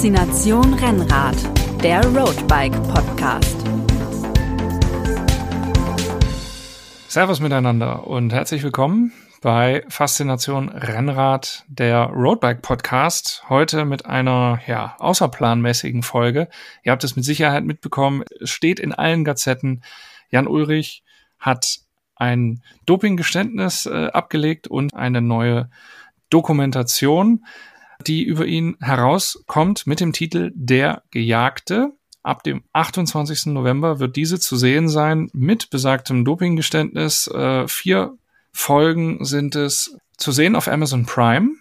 Faszination Rennrad, der Roadbike Podcast. Servus miteinander und herzlich willkommen bei Faszination Rennrad, der Roadbike Podcast. Heute mit einer ja, außerplanmäßigen Folge. Ihr habt es mit Sicherheit mitbekommen. Es steht in allen Gazetten. Jan Ulrich hat ein Dopinggeständnis äh, abgelegt und eine neue Dokumentation, die über ihn herauskommt mit dem Titel Der Gejagte. Ab dem 28. November wird diese zu sehen sein mit besagtem Dopinggeständnis. Äh, vier Folgen sind es zu sehen auf Amazon Prime.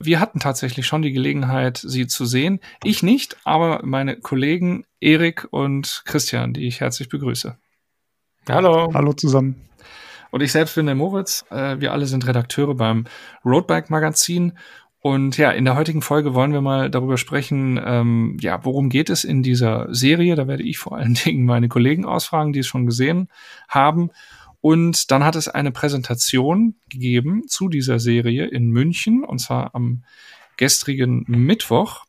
Wir hatten tatsächlich schon die Gelegenheit, sie zu sehen. Ich nicht, aber meine Kollegen Erik und Christian, die ich herzlich begrüße. Hallo. Hallo zusammen. Und ich selbst bin der Moritz. Äh, wir alle sind Redakteure beim Roadbike Magazin. Und ja, in der heutigen Folge wollen wir mal darüber sprechen, ähm, ja, worum geht es in dieser Serie? Da werde ich vor allen Dingen meine Kollegen ausfragen, die es schon gesehen haben. Und dann hat es eine Präsentation gegeben zu dieser Serie in München, und zwar am gestrigen Mittwoch.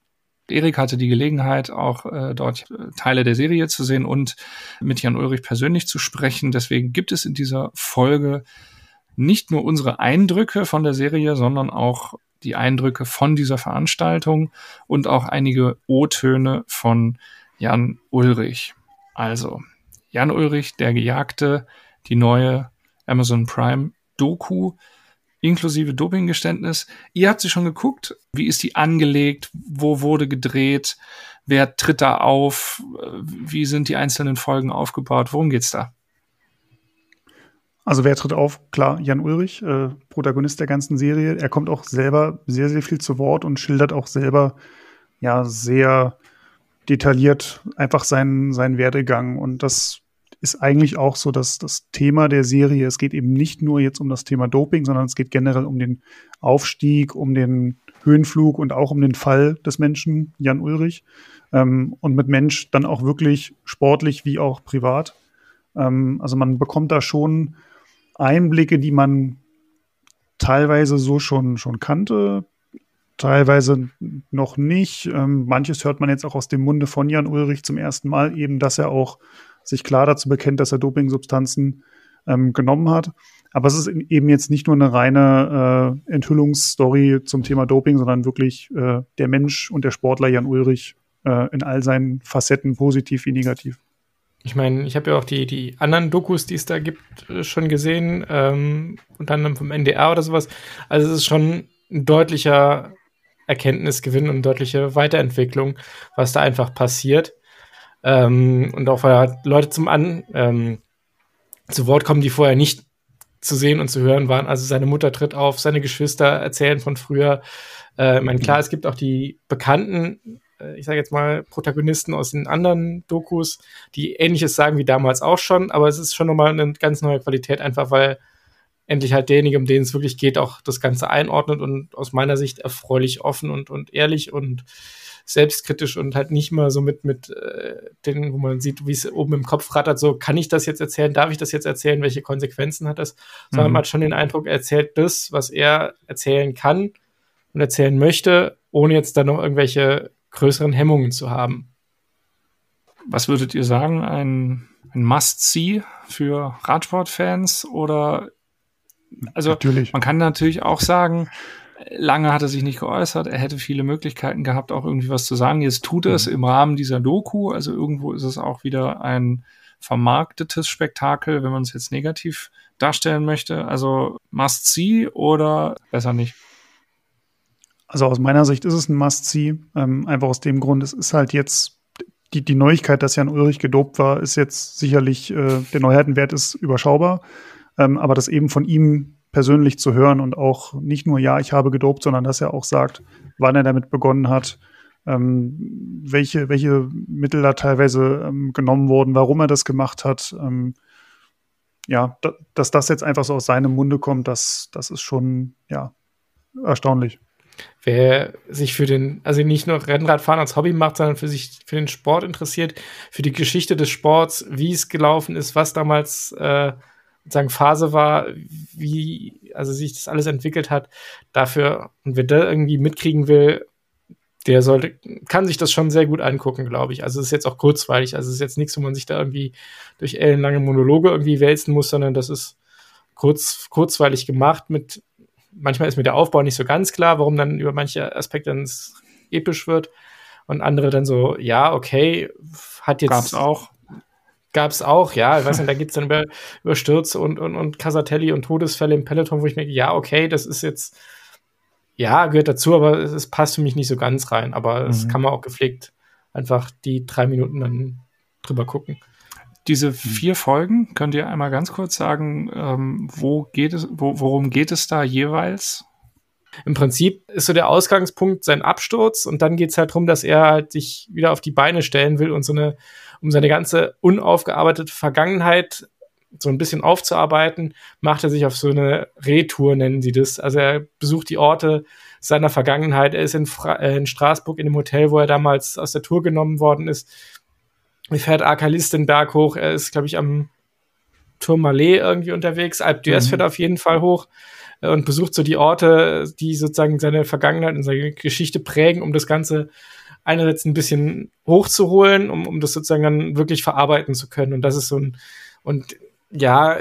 Erik hatte die Gelegenheit, auch äh, dort äh, Teile der Serie zu sehen und mit Jan Ulrich persönlich zu sprechen. Deswegen gibt es in dieser Folge nicht nur unsere Eindrücke von der Serie, sondern auch die Eindrücke von dieser Veranstaltung und auch einige O-Töne von Jan Ulrich. Also, Jan Ulrich, der Gejagte, die neue Amazon Prime Doku inklusive Dopinggeständnis. Ihr habt sie schon geguckt. Wie ist die angelegt? Wo wurde gedreht? Wer tritt da auf? Wie sind die einzelnen Folgen aufgebaut? Worum geht's da? Also wer tritt auf? Klar, Jan Ulrich, äh, Protagonist der ganzen Serie. Er kommt auch selber sehr, sehr viel zu Wort und schildert auch selber ja sehr detailliert einfach seinen, seinen Werdegang. Und das ist eigentlich auch so dass das Thema der Serie. Es geht eben nicht nur jetzt um das Thema Doping, sondern es geht generell um den Aufstieg, um den Höhenflug und auch um den Fall des Menschen, Jan Ulrich. Ähm, und mit Mensch dann auch wirklich sportlich wie auch privat. Ähm, also man bekommt da schon Einblicke, die man teilweise so schon, schon kannte, teilweise noch nicht. Ähm, manches hört man jetzt auch aus dem Munde von Jan Ulrich zum ersten Mal, eben, dass er auch sich klar dazu bekennt, dass er Dopingsubstanzen ähm, genommen hat. Aber es ist eben jetzt nicht nur eine reine äh, Enthüllungsstory zum Thema Doping, sondern wirklich äh, der Mensch und der Sportler Jan Ulrich äh, in all seinen Facetten, positiv wie negativ. Ich meine, ich habe ja auch die, die anderen Dokus, die es da gibt, äh, schon gesehen, ähm, unter anderem vom NDR oder sowas. Also es ist schon ein deutlicher Erkenntnisgewinn und deutliche Weiterentwicklung, was da einfach passiert. Ähm, und auch weil halt Leute zum An ähm, zu Wort kommen, die vorher nicht zu sehen und zu hören waren. Also seine Mutter tritt auf, seine Geschwister erzählen von früher. Äh, ich meine, klar, es gibt auch die bekannten, ich sage jetzt mal, Protagonisten aus den anderen Dokus, die ähnliches sagen wie damals auch schon, aber es ist schon nochmal eine ganz neue Qualität, einfach weil endlich halt derjenige, um den es wirklich geht, auch das Ganze einordnet und aus meiner Sicht erfreulich offen und, und ehrlich und selbstkritisch und halt nicht mal so mit, mit äh, den, wo man sieht, wie es oben im Kopf rattert, so, kann ich das jetzt erzählen, darf ich das jetzt erzählen, welche Konsequenzen hat das? Sondern mhm. man hat schon den Eindruck, er erzählt das, was er erzählen kann und erzählen möchte, ohne jetzt dann noch irgendwelche größeren Hemmungen zu haben. Was würdet ihr sagen, ein, ein Must-See für Radsportfans oder also natürlich. man kann natürlich auch sagen, Lange hat er sich nicht geäußert. Er hätte viele Möglichkeiten gehabt, auch irgendwie was zu sagen. Jetzt tut er es mhm. im Rahmen dieser Doku. Also irgendwo ist es auch wieder ein vermarktetes Spektakel, wenn man es jetzt negativ darstellen möchte. Also must see oder besser nicht? Also aus meiner Sicht ist es ein must see. Ähm, einfach aus dem Grund, es ist halt jetzt die, die Neuigkeit, dass Jan Ulrich gedopt war, ist jetzt sicherlich, äh, der Neuheitenwert ist überschaubar. Ähm, aber das eben von ihm persönlich zu hören und auch nicht nur, ja, ich habe gedopt, sondern dass er auch sagt, wann er damit begonnen hat, ähm, welche, welche Mittel da teilweise ähm, genommen wurden, warum er das gemacht hat. Ähm, ja, da, dass das jetzt einfach so aus seinem Munde kommt, das, das ist schon, ja, erstaunlich. Wer sich für den, also nicht nur Rennradfahren als Hobby macht, sondern für sich für den Sport interessiert, für die Geschichte des Sports, wie es gelaufen ist, was damals äh, sozusagen Phase war, wie also sich das alles entwickelt hat, dafür und wer da irgendwie mitkriegen will, der sollte, kann sich das schon sehr gut angucken, glaube ich. Also es ist jetzt auch kurzweilig. Also es ist jetzt nichts, wo man sich da irgendwie durch ellenlange Monologe irgendwie wälzen muss, sondern das ist kurz, kurzweilig gemacht mit, manchmal ist mir der Aufbau nicht so ganz klar, warum dann über manche Aspekte dann episch wird und andere dann so, ja, okay, hat jetzt. Gab's auch. Gab's auch, ja. Ich weiß nicht, da geht's dann über, über Stürze und, und, und Casatelli und Todesfälle im Peloton, wo ich mir, ja, okay, das ist jetzt, ja, gehört dazu, aber es, es passt für mich nicht so ganz rein. Aber es mhm. kann man auch gepflegt einfach die drei Minuten dann drüber gucken. Diese mhm. vier Folgen, könnt ihr einmal ganz kurz sagen, ähm, wo geht es, wo, worum geht es da jeweils? Im Prinzip ist so der Ausgangspunkt sein Absturz und dann geht es halt darum, dass er halt sich wieder auf die Beine stellen will und so eine, um seine ganze unaufgearbeitete Vergangenheit so ein bisschen aufzuarbeiten, macht er sich auf so eine Retour, nennen sie das. Also er besucht die Orte seiner Vergangenheit. Er ist in, Fra äh, in Straßburg in dem Hotel, wo er damals aus der Tour genommen worden ist. Er fährt Arkalis den Berg hoch. Er ist, glaube ich, am Tourmalet irgendwie unterwegs. Alp d'Huez mhm. fährt auf jeden Fall hoch äh, und besucht so die Orte, die sozusagen seine Vergangenheit und seine Geschichte prägen, um das Ganze einerseits ein bisschen hochzuholen, um, um das sozusagen dann wirklich verarbeiten zu können. Und das ist so ein, und ja,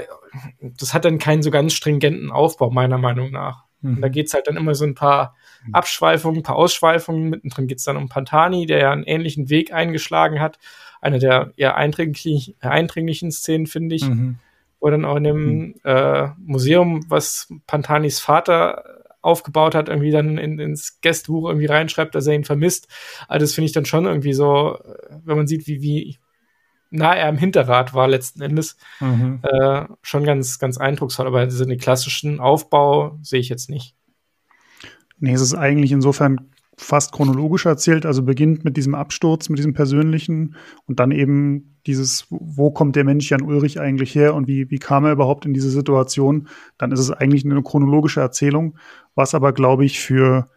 das hat dann keinen so ganz stringenten Aufbau, meiner Meinung nach. Mhm. da geht's halt dann immer so ein paar. Abschweifungen, ein paar Ausschweifungen. Mittendrin geht's dann um Pantani, der ja einen ähnlichen Weg eingeschlagen hat. Eine der eher eindringlich, eindringlichen Szenen, finde ich. Mhm. Wo dann auch in dem mhm. äh, Museum, was Pantanis Vater aufgebaut hat, irgendwie dann in, ins Gästebuch irgendwie reinschreibt, dass er ihn vermisst. Also das finde ich dann schon irgendwie so, äh, wenn man sieht, wie, wie nah er am Hinterrad war letzten Endes, mhm. äh, schon ganz, ganz eindrucksvoll. Aber diesen klassischen Aufbau sehe ich jetzt nicht. Nee, es ist eigentlich insofern fast chronologisch erzählt, also beginnt mit diesem Absturz, mit diesem persönlichen und dann eben dieses, wo kommt der Mensch Jan Ulrich eigentlich her und wie, wie kam er überhaupt in diese Situation, dann ist es eigentlich eine chronologische Erzählung, was aber, glaube ich, für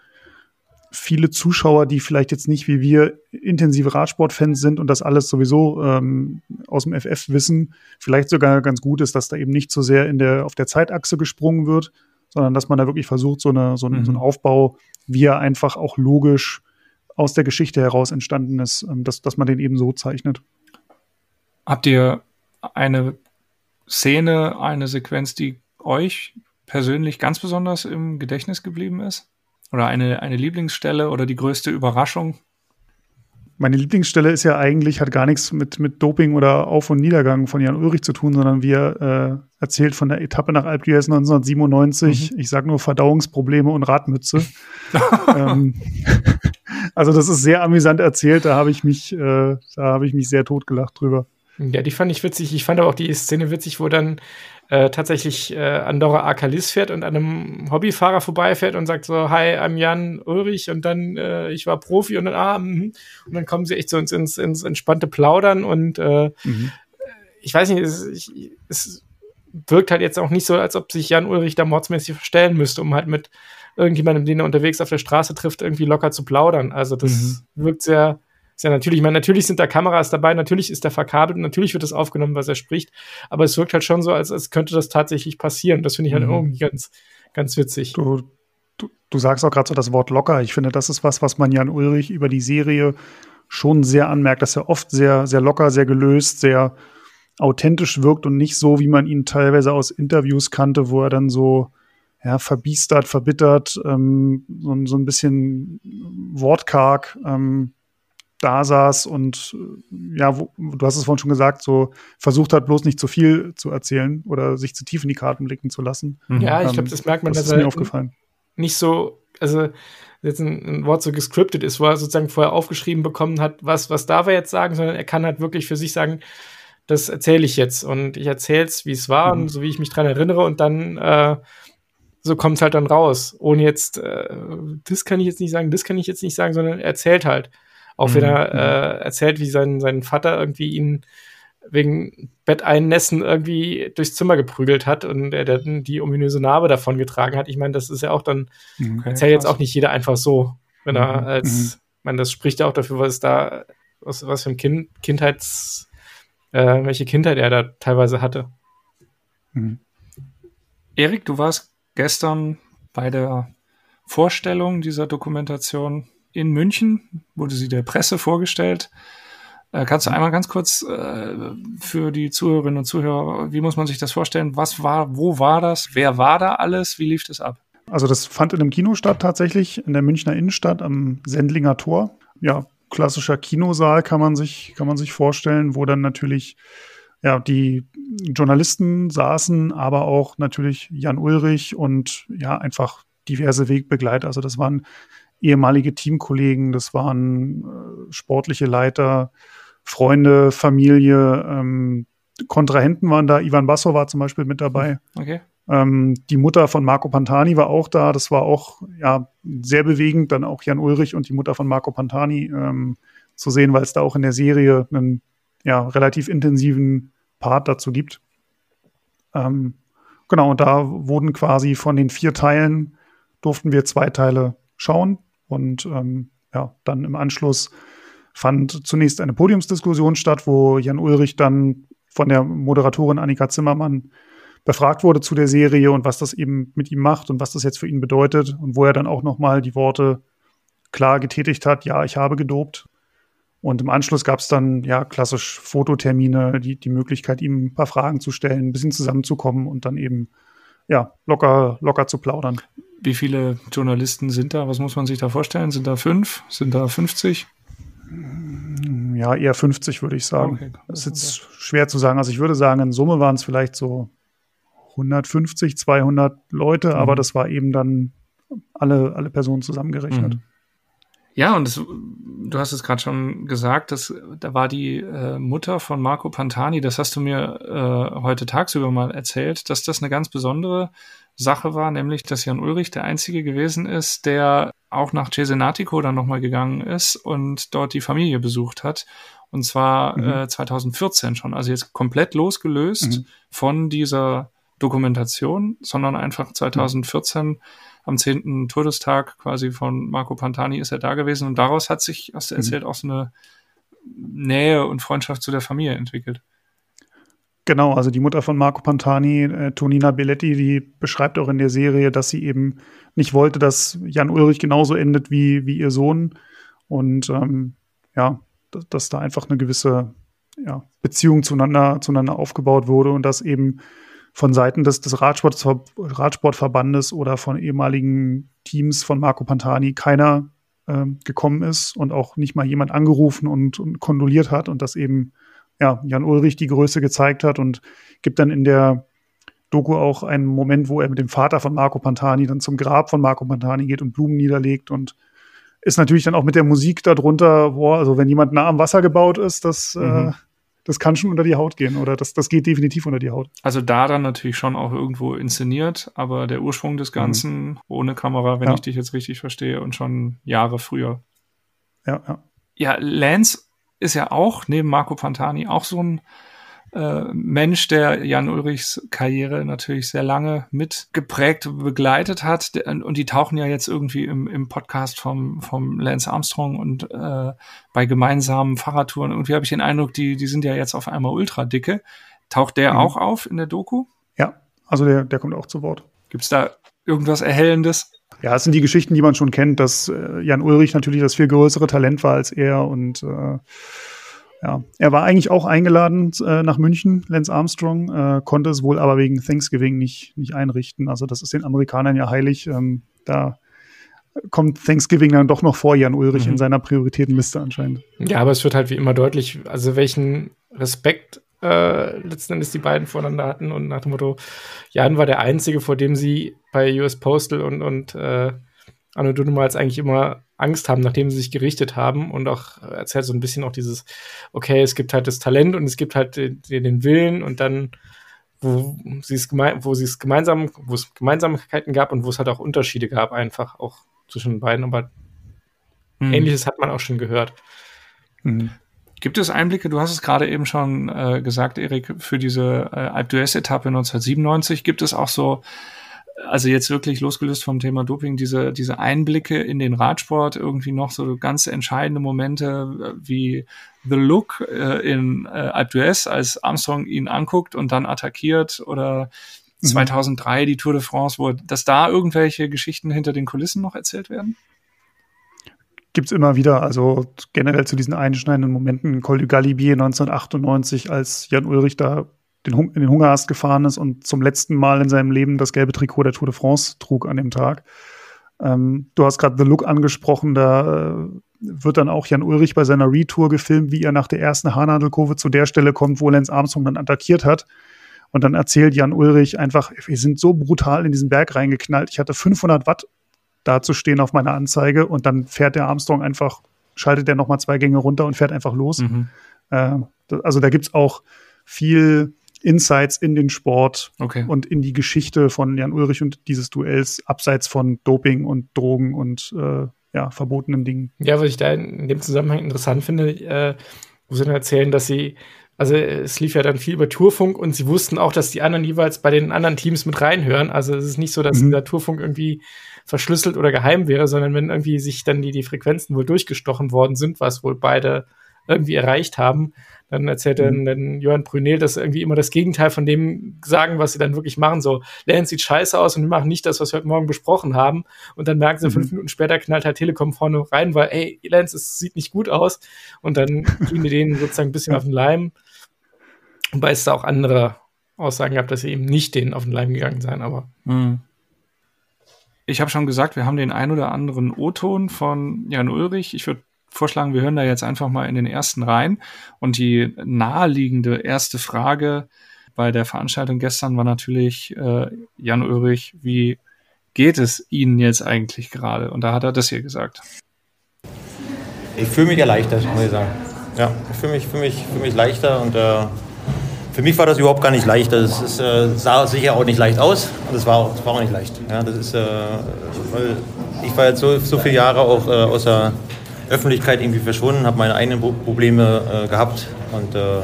viele Zuschauer, die vielleicht jetzt nicht wie wir intensive Radsportfans sind und das alles sowieso ähm, aus dem FF wissen, vielleicht sogar ganz gut ist, dass da eben nicht so sehr in der, auf der Zeitachse gesprungen wird, sondern dass man da wirklich versucht, so, eine, so, eine, mhm. so einen Aufbau, wie er einfach auch logisch aus der Geschichte heraus entstanden ist, ähm, dass, dass man den eben so zeichnet. Habt ihr eine Szene, eine Sequenz, die euch persönlich ganz besonders im Gedächtnis geblieben ist? Oder eine, eine Lieblingsstelle oder die größte Überraschung? Meine Lieblingsstelle ist ja eigentlich, hat gar nichts mit, mit Doping oder Auf- und Niedergang von Jan Ulrich zu tun, sondern wie er äh, erzählt von der Etappe nach d'Huez 1997. Mhm. Ich sage nur Verdauungsprobleme und Radmütze. ähm, also das ist sehr amüsant erzählt. Da habe ich mich, äh, da habe ich mich sehr totgelacht drüber. Ja, die fand ich witzig. Ich fand aber auch die Szene witzig, wo dann äh, tatsächlich äh, Andorra Akalis fährt und an einem Hobbyfahrer vorbeifährt und sagt so, hi, I'm Jan Ulrich und dann, äh, ich war Profi und dann, ah, mh. und dann kommen sie echt so ins, ins, ins entspannte Plaudern und äh, mhm. ich weiß nicht, es, ich, es wirkt halt jetzt auch nicht so, als ob sich Jan Ulrich da mordsmäßig verstellen müsste, um halt mit irgendjemandem, den er unterwegs auf der Straße trifft, irgendwie locker zu plaudern. Also das mhm. wirkt sehr, ist ja natürlich, ich meine, natürlich sind da Kameras dabei, natürlich ist er verkabelt, natürlich wird das aufgenommen, was er spricht, aber es wirkt halt schon so, als, als könnte das tatsächlich passieren. Das finde ich halt mhm. irgendwie ganz, ganz witzig. Du, du, du sagst auch gerade so das Wort locker. Ich finde, das ist was, was man Jan Ulrich über die Serie schon sehr anmerkt, dass er oft sehr, sehr locker, sehr gelöst, sehr authentisch wirkt und nicht so, wie man ihn teilweise aus Interviews kannte, wo er dann so ja, verbiestert, verbittert, ähm, so, so ein bisschen wortkarg ähm, da saß und äh, ja, wo, du hast es vorhin schon gesagt, so versucht hat, bloß nicht zu viel zu erzählen oder sich zu tief in die Karten blicken zu lassen. Mhm. Ja, ich glaube, das merkt man, das ist mir aufgefallen. Nicht so, also jetzt ein, ein, Wort so gescriptet ist, wo er sozusagen vorher aufgeschrieben bekommen hat, was, was darf er jetzt sagen, sondern er kann halt wirklich für sich sagen, das erzähle ich jetzt und ich erzähle es, wie es war mhm. und so wie ich mich dran erinnere und dann äh, so kommt es halt dann raus, ohne jetzt, äh, das kann ich jetzt nicht sagen, das kann ich jetzt nicht sagen, sondern er erzählt halt. Auch mhm. wenn er mhm. äh, erzählt, wie sein, sein Vater irgendwie ihn wegen Betteinnässen irgendwie durchs Zimmer geprügelt hat und er dann die ominöse Narbe davon getragen hat. Ich meine, das ist ja auch dann, okay, erzählt jetzt auch nicht jeder einfach so, wenn mhm. er als, mhm. ich meine, das spricht ja auch dafür, was da, was, was für ein kind, Kindheits, äh, welche Kindheit er da teilweise hatte. Mhm. Erik, du warst gestern bei der Vorstellung dieser Dokumentation in München, wurde sie der Presse vorgestellt. Äh, kannst du einmal ganz kurz äh, für die Zuhörerinnen und Zuhörer, wie muss man sich das vorstellen? Was war, wo war das? Wer war da alles? Wie lief das ab? Also das fand in einem Kino statt tatsächlich, in der Münchner Innenstadt am Sendlinger Tor. Ja, klassischer Kinosaal kann man sich, kann man sich vorstellen, wo dann natürlich ja, die Journalisten saßen, aber auch natürlich Jan Ulrich und ja, einfach diverse Wegbegleiter. Also das waren ehemalige Teamkollegen, das waren äh, sportliche Leiter, Freunde, Familie, ähm, Kontrahenten waren da. Ivan Basso war zum Beispiel mit dabei. Okay. Ähm, die Mutter von Marco Pantani war auch da. Das war auch ja sehr bewegend, dann auch Jan Ulrich und die Mutter von Marco Pantani ähm, zu sehen, weil es da auch in der Serie einen ja, relativ intensiven Part dazu gibt. Ähm, genau, und da wurden quasi von den vier Teilen durften wir zwei Teile schauen. Und ähm, ja, dann im Anschluss fand zunächst eine Podiumsdiskussion statt, wo Jan Ulrich dann von der Moderatorin Annika Zimmermann befragt wurde zu der Serie und was das eben mit ihm macht und was das jetzt für ihn bedeutet und wo er dann auch noch mal die Worte klar getätigt hat, ja, ich habe gedopt. Und im Anschluss gab es dann ja klassisch Fototermine, die, die Möglichkeit, ihm ein paar Fragen zu stellen, ein bisschen zusammenzukommen und dann eben ja locker, locker zu plaudern. Wie viele Journalisten sind da? Was muss man sich da vorstellen? Sind da fünf? Sind da 50? Ja, eher 50 würde ich sagen. Okay, das ist jetzt schwer zu sagen. Also ich würde sagen, in Summe waren es vielleicht so 150, 200 Leute, mhm. aber das war eben dann alle, alle Personen zusammengerechnet. Mhm. Ja, und das, du hast es gerade schon gesagt, dass, da war die äh, Mutter von Marco Pantani, das hast du mir äh, heute tagsüber mal erzählt, dass das eine ganz besondere Sache war, nämlich dass Jan Ulrich der Einzige gewesen ist, der auch nach Cesenatico dann nochmal gegangen ist und dort die Familie besucht hat. Und zwar mhm. äh, 2014 schon. Also jetzt komplett losgelöst mhm. von dieser Dokumentation, sondern einfach 2014 mhm. Am 10. Todestag quasi von Marco Pantani ist er da gewesen und daraus hat sich, hast du mhm. erzählt, auch so eine Nähe und Freundschaft zu der Familie entwickelt. Genau, also die Mutter von Marco Pantani, äh, Tonina Belletti, die beschreibt auch in der Serie, dass sie eben nicht wollte, dass Jan Ulrich genauso endet wie, wie ihr Sohn. Und ähm, ja, dass, dass, da einfach eine gewisse ja, Beziehung zueinander, zueinander aufgebaut wurde und dass eben von Seiten des, des Radsport, Radsportverbandes oder von ehemaligen Teams von Marco Pantani keiner äh, gekommen ist und auch nicht mal jemand angerufen und, und kondoliert hat und dass eben ja, Jan Ulrich die Größe gezeigt hat und gibt dann in der Doku auch einen Moment, wo er mit dem Vater von Marco Pantani dann zum Grab von Marco Pantani geht und Blumen niederlegt und ist natürlich dann auch mit der Musik darunter, boah, also wenn jemand nah am Wasser gebaut ist, das äh, mhm. äh, das kann schon unter die Haut gehen oder das, das geht definitiv unter die Haut. Also da dann natürlich schon auch irgendwo inszeniert, aber der Ursprung des Ganzen mhm. ohne Kamera, wenn ja. ich dich jetzt richtig verstehe, und schon Jahre früher. Ja, ja. Ja, Lance ist ja auch neben Marco Pantani auch so ein äh, Mensch, der Jan Ulrichs Karriere natürlich sehr lange mitgeprägt, begleitet hat. Und die tauchen ja jetzt irgendwie im, im Podcast vom, vom Lance Armstrong und äh, bei gemeinsamen Fahrradtouren. Irgendwie habe ich den Eindruck, die, die sind ja jetzt auf einmal ultra dicke. Taucht der mhm. auch auf in der Doku? Ja, also der, der kommt auch zu Wort. Gibt es da irgendwas Erhellendes? Ja, es sind die Geschichten, die man schon kennt, dass äh, Jan Ulrich natürlich das viel größere Talent war als er und äh, ja, er war eigentlich auch eingeladen äh, nach München, Lance Armstrong, äh, konnte es wohl aber wegen Thanksgiving nicht, nicht einrichten. Also das ist den Amerikanern ja heilig. Ähm, da kommt Thanksgiving dann doch noch vor Jan Ulrich mhm. in seiner Prioritätenliste anscheinend. Ja, aber es wird halt wie immer deutlich, also welchen Respekt äh, letzten Endes die beiden voneinander hatten und nach dem Motto, Jan war der Einzige, vor dem sie bei US Postal und, und äh, Anno Dunnemals eigentlich immer Angst haben, nachdem sie sich gerichtet haben und auch erzählt so ein bisschen auch dieses, okay, es gibt halt das Talent und es gibt halt den, den Willen und dann, wo sie es gemein, wo sie es gemeinsam, wo es Gemeinsamkeiten gab und wo es halt auch Unterschiede gab, einfach auch zwischen beiden, aber mhm. ähnliches hat man auch schon gehört. Mhm. Gibt es Einblicke, du hast es gerade eben schon äh, gesagt, Erik, für diese äh, Alp d'Huez-Etappe 1997, gibt es auch so also jetzt wirklich losgelöst vom Thema Doping, diese, diese Einblicke in den Radsport, irgendwie noch so ganz entscheidende Momente äh, wie The Look äh, in äh, Alpe d'Huez, als Armstrong ihn anguckt und dann attackiert oder mhm. 2003 die Tour de France, wo, dass da irgendwelche Geschichten hinter den Kulissen noch erzählt werden? gibt es immer wieder. Also generell zu diesen einschneidenden Momenten. Col du Galibier 1998, als Jan Ulrich da den in den Hungerast gefahren ist und zum letzten Mal in seinem Leben das gelbe Trikot der Tour de France trug an dem Tag. Ähm, du hast gerade The Look angesprochen, da äh, wird dann auch Jan Ulrich bei seiner Retour gefilmt, wie er nach der ersten Haarnadelkurve zu der Stelle kommt, wo Lance Armstrong dann attackiert hat. Und dann erzählt Jan Ulrich einfach, wir sind so brutal in diesen Berg reingeknallt. Ich hatte 500 Watt dazustehen auf meiner Anzeige und dann fährt der Armstrong einfach, schaltet er nochmal zwei Gänge runter und fährt einfach los. Mhm. Äh, also da gibt's auch viel Insights in den Sport okay. und in die Geschichte von Jan Ulrich und dieses Duells, abseits von Doping und Drogen und äh, ja, verbotenen Dingen. Ja, was ich da in dem Zusammenhang interessant finde, äh, wo sie dann erzählen, dass sie also es lief ja dann viel über Tourfunk und sie wussten auch, dass die anderen jeweils bei den anderen Teams mit reinhören. Also es ist nicht so, dass mhm. dieser Tourfunk irgendwie verschlüsselt oder geheim wäre, sondern wenn irgendwie sich dann die, die Frequenzen wohl durchgestochen worden sind, was wohl beide irgendwie erreicht haben, dann erzählt mhm. dann, dann Johann Brunel, dass irgendwie immer das Gegenteil von dem sagen, was sie dann wirklich machen. So, Lance sieht scheiße aus und wir machen nicht das, was wir heute Morgen besprochen haben. Und dann merken sie, mhm. fünf Minuten später knallt halt Telekom vorne rein, weil, ey, Lance, es sieht nicht gut aus. Und dann gehen die denen sozusagen ein bisschen auf den Leim. Wobei es da auch andere Aussagen gab, dass sie eben nicht denen auf den Leim gegangen seien, aber. Mhm. Ich habe schon gesagt, wir haben den ein oder anderen O-Ton von Jan Ulrich. Ich würde vorschlagen, wir hören da jetzt einfach mal in den ersten rein. Und die naheliegende erste Frage bei der Veranstaltung gestern war natürlich, äh, Jan Ulrich, wie geht es Ihnen jetzt eigentlich gerade? Und da hat er das hier gesagt. Ich fühle mich erleichtert, muss ich sagen. Ja, ich fühle mich, fühl mich, fühl mich leichter und äh, für mich war das überhaupt gar nicht leicht. Das ist, äh, sah sicher auch nicht leicht aus und es war, war auch nicht leicht. Ja, das ist, äh, ich war jetzt so, so viele Jahre auch äh, aus Öffentlichkeit irgendwie verschwunden, habe meine eigenen Probleme äh, gehabt und äh,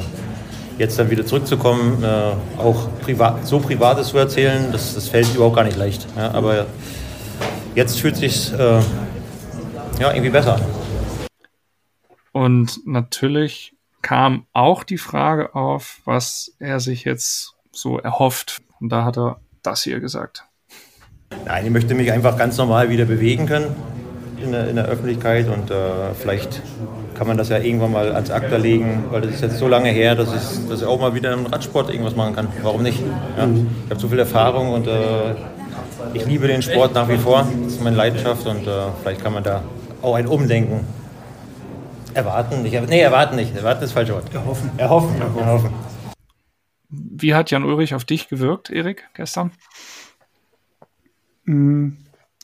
jetzt dann wieder zurückzukommen, äh, auch privat, so Privates zu erzählen, das, das fällt überhaupt gar nicht leicht. Ja, aber jetzt fühlt sich ja irgendwie besser. Und natürlich kam auch die Frage auf, was er sich jetzt so erhofft. Und da hat er das hier gesagt. Nein, ich möchte mich einfach ganz normal wieder bewegen können in der, in der Öffentlichkeit und äh, vielleicht kann man das ja irgendwann mal ans Akta legen, weil das ist jetzt so lange her, dass ich, dass ich auch mal wieder im Radsport irgendwas machen kann. Warum nicht? Ja? Ich habe so viel Erfahrung und äh, ich liebe den Sport nach wie vor. Das ist meine Leidenschaft und äh, vielleicht kann man da auch ein Umdenken Erwarten nicht. Nee, erwarten nicht. Erwarten ist falsch Wort. Erhoffen. Erhoffen. Erhoffen. Erhoffen. Wie hat Jan Ulrich auf dich gewirkt, Erik, gestern? Mm,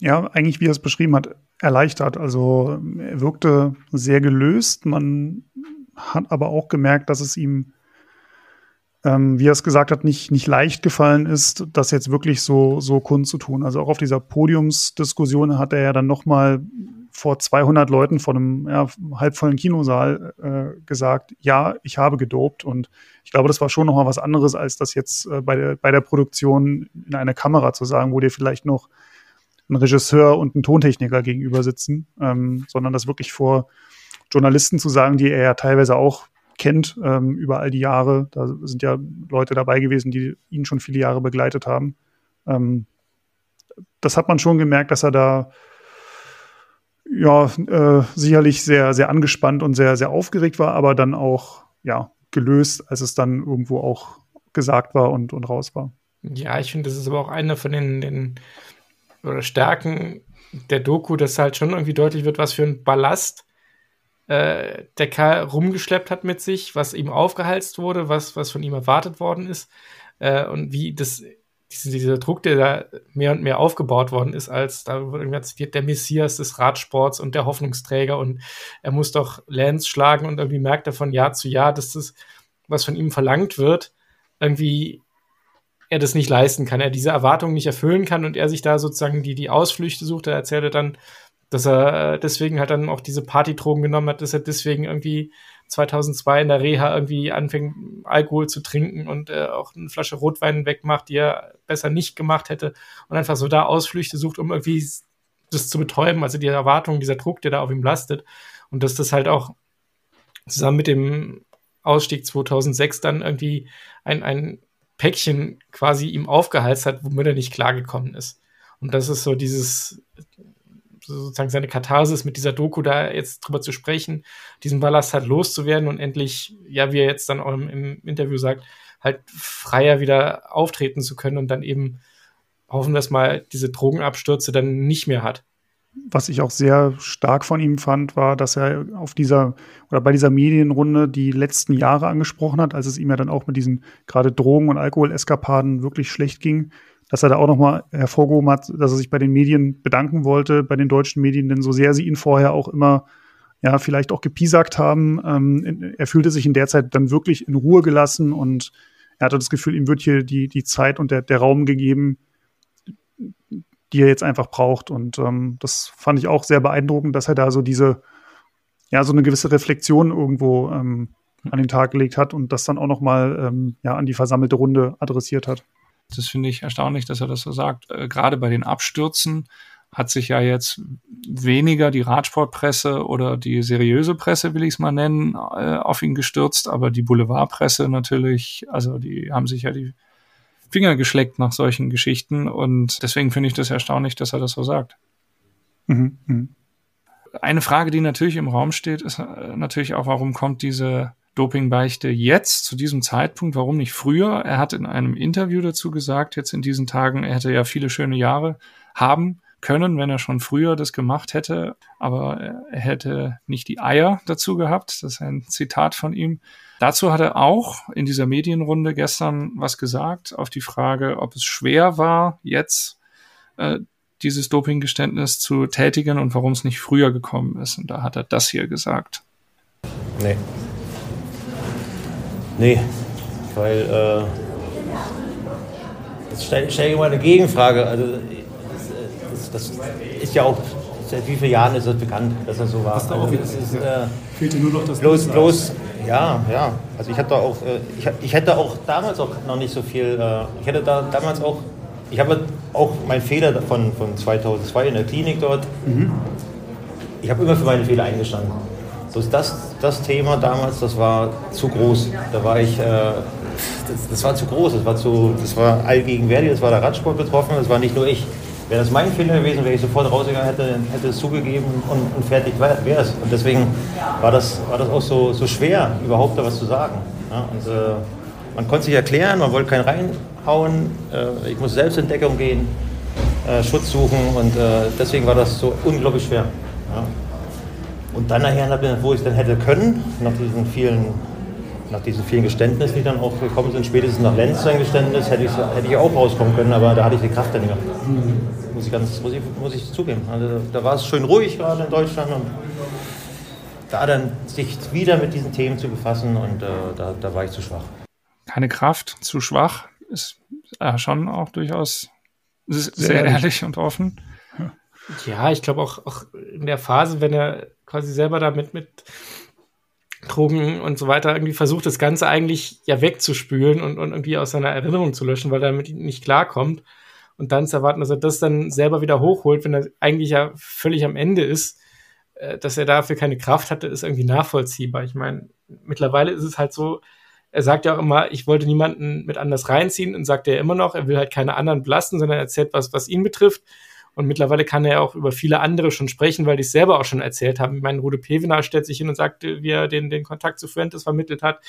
ja, eigentlich, wie er es beschrieben hat, erleichtert. Also er wirkte sehr gelöst. Man hat aber auch gemerkt, dass es ihm, ähm, wie er es gesagt hat, nicht, nicht leicht gefallen ist, das jetzt wirklich so, so kundzutun. Also auch auf dieser Podiumsdiskussion hat er ja dann noch mal vor 200 Leuten vor einem ja, halbvollen Kinosaal äh, gesagt, ja, ich habe gedopt. Und ich glaube, das war schon noch mal was anderes, als das jetzt äh, bei, der, bei der Produktion in einer Kamera zu sagen, wo dir vielleicht noch ein Regisseur und ein Tontechniker gegenüber sitzen, ähm, sondern das wirklich vor Journalisten zu sagen, die er ja teilweise auch kennt ähm, über all die Jahre. Da sind ja Leute dabei gewesen, die ihn schon viele Jahre begleitet haben. Ähm, das hat man schon gemerkt, dass er da ja, äh, sicherlich sehr, sehr angespannt und sehr, sehr aufgeregt war, aber dann auch, ja, gelöst, als es dann irgendwo auch gesagt war und, und raus war. Ja, ich finde, das ist aber auch eine von den, den oder Stärken der Doku, dass halt schon irgendwie deutlich wird, was für ein Ballast äh, der Karl rumgeschleppt hat mit sich, was ihm aufgehalst wurde, was, was von ihm erwartet worden ist äh, und wie das diese, dieser Druck, der da mehr und mehr aufgebaut worden ist, als da wird irgendwann zitiert, der Messias des Radsports und der Hoffnungsträger und er muss doch Lance schlagen und irgendwie merkt er von Jahr zu Jahr, dass das, was von ihm verlangt wird, irgendwie er das nicht leisten kann, er diese Erwartungen nicht erfüllen kann und er sich da sozusagen die, die Ausflüchte sucht. Er erzählte dann, dass er deswegen halt dann auch diese Partydrogen genommen hat, dass er deswegen irgendwie 2002 in der Reha irgendwie anfängt, Alkohol zu trinken und äh, auch eine Flasche Rotwein wegmacht, die er besser nicht gemacht hätte und einfach so da Ausflüchte sucht, um irgendwie das zu betäuben, also die Erwartung, dieser Druck, der da auf ihm lastet und dass das halt auch zusammen mit dem Ausstieg 2006 dann irgendwie ein, ein Päckchen quasi ihm aufgeheizt hat, womit er nicht klargekommen ist. Und das ist so dieses sozusagen seine Katharsis mit dieser Doku da jetzt drüber zu sprechen, diesen Ballast halt loszuwerden und endlich, ja, wie er jetzt dann auch im, im Interview sagt, halt freier wieder auftreten zu können und dann eben hoffen, dass mal diese Drogenabstürze dann nicht mehr hat. Was ich auch sehr stark von ihm fand, war, dass er auf dieser oder bei dieser Medienrunde die letzten Jahre angesprochen hat, als es ihm ja dann auch mit diesen gerade Drogen- und Alkoholeskapaden wirklich schlecht ging, dass er da auch nochmal hervorgehoben hat, dass er sich bei den Medien bedanken wollte, bei den deutschen Medien, denn so sehr sie ihn vorher auch immer ja, vielleicht auch gepiesackt haben. Ähm, er fühlte sich in der Zeit dann wirklich in Ruhe gelassen und er hatte das Gefühl, ihm wird hier die, die Zeit und der, der Raum gegeben, die er jetzt einfach braucht. Und ähm, das fand ich auch sehr beeindruckend, dass er da so diese, ja, so eine gewisse Reflexion irgendwo ähm, an den Tag gelegt hat und das dann auch nochmal ähm, ja, an die versammelte Runde adressiert hat. Das finde ich erstaunlich, dass er das so sagt. Äh, gerade bei den Abstürzen hat sich ja jetzt weniger die Radsportpresse oder die seriöse Presse, will ich es mal nennen, äh, auf ihn gestürzt, aber die Boulevardpresse natürlich, also die haben sich ja die Finger geschleckt nach solchen Geschichten und deswegen finde ich das erstaunlich, dass er das so sagt. Mhm, mh. Eine Frage, die natürlich im Raum steht, ist äh, natürlich auch, warum kommt diese Dopingbeichte jetzt zu diesem Zeitpunkt, warum nicht früher? Er hat in einem Interview dazu gesagt, jetzt in diesen Tagen, er hätte ja viele schöne Jahre haben können, wenn er schon früher das gemacht hätte, aber er hätte nicht die Eier dazu gehabt. Das ist ein Zitat von ihm. Dazu hat er auch in dieser Medienrunde gestern was gesagt auf die Frage, ob es schwer war, jetzt äh, dieses Dopinggeständnis zu tätigen und warum es nicht früher gekommen ist. Und da hat er das hier gesagt. Nee. Nee, weil äh, jetzt stelle stell ich mal eine Gegenfrage. Also das, das ist ja auch, seit wie vielen Jahren ist das bekannt, dass das so war. Also das ist, äh, Fehlte nur noch das bloß, bloß, ja, ja. Also ich hatte auch, äh, ich, ich hätte auch damals auch noch nicht so viel, äh, ich hätte da damals auch, ich habe auch meinen Fehler von, von 2002 in der Klinik dort, mhm. ich habe immer für meine Fehler eingestanden. So ist das, das Thema damals, das war zu groß. Da war ich, äh, das, das, war zu groß, das war, zu, das war allgegenwärtig, das war der Radsport betroffen, das war nicht nur ich. Wäre das mein Fehler gewesen, wäre ich sofort rausgegangen, hätte, hätte es zugegeben und, und fertig wäre es. Und deswegen war das, war das auch so, so schwer, überhaupt da was zu sagen. Ja, und, äh, man konnte sich erklären, man wollte keinen reinhauen, äh, ich muss selbst in Deckung gehen, äh, Schutz suchen und äh, deswegen war das so unglaublich schwer. Ja. Und dann nachher, wo ich es dann hätte können, nach diesen vielen nach diesen vielen Geständnissen, die dann auch gekommen sind, spätestens nach Lenz sein Geständnis, hätte ich, hätte ich auch rauskommen können, aber da hatte ich die Kraft dann nicht mehr. Mhm. Muss, ich ganz, muss, ich, muss ich zugeben. Also, da war es schön ruhig gerade in Deutschland und da dann sich wieder mit diesen Themen zu befassen und äh, da, da war ich zu schwach. Keine Kraft, zu schwach, ist äh, schon auch durchaus sehr, sehr ehrlich und offen. Ja, ich glaube auch, auch in der Phase, wenn er quasi selber damit mit Drogen und so weiter irgendwie versucht, das Ganze eigentlich ja wegzuspülen und, und irgendwie aus seiner Erinnerung zu löschen, weil er damit nicht klarkommt. Und dann zu erwarten, dass er das dann selber wieder hochholt, wenn er eigentlich ja völlig am Ende ist, äh, dass er dafür keine Kraft hatte, ist irgendwie nachvollziehbar. Ich meine, mittlerweile ist es halt so, er sagt ja auch immer, ich wollte niemanden mit anders reinziehen und sagt er immer noch, er will halt keine anderen belasten, sondern erzählt was, was ihn betrifft. Und mittlerweile kann er auch über viele andere schon sprechen, weil die es selber auch schon erzählt haben. Ich meine, Rude Pevener stellt sich hin und sagt, wie er den, den Kontakt zu Fuentes vermittelt hat.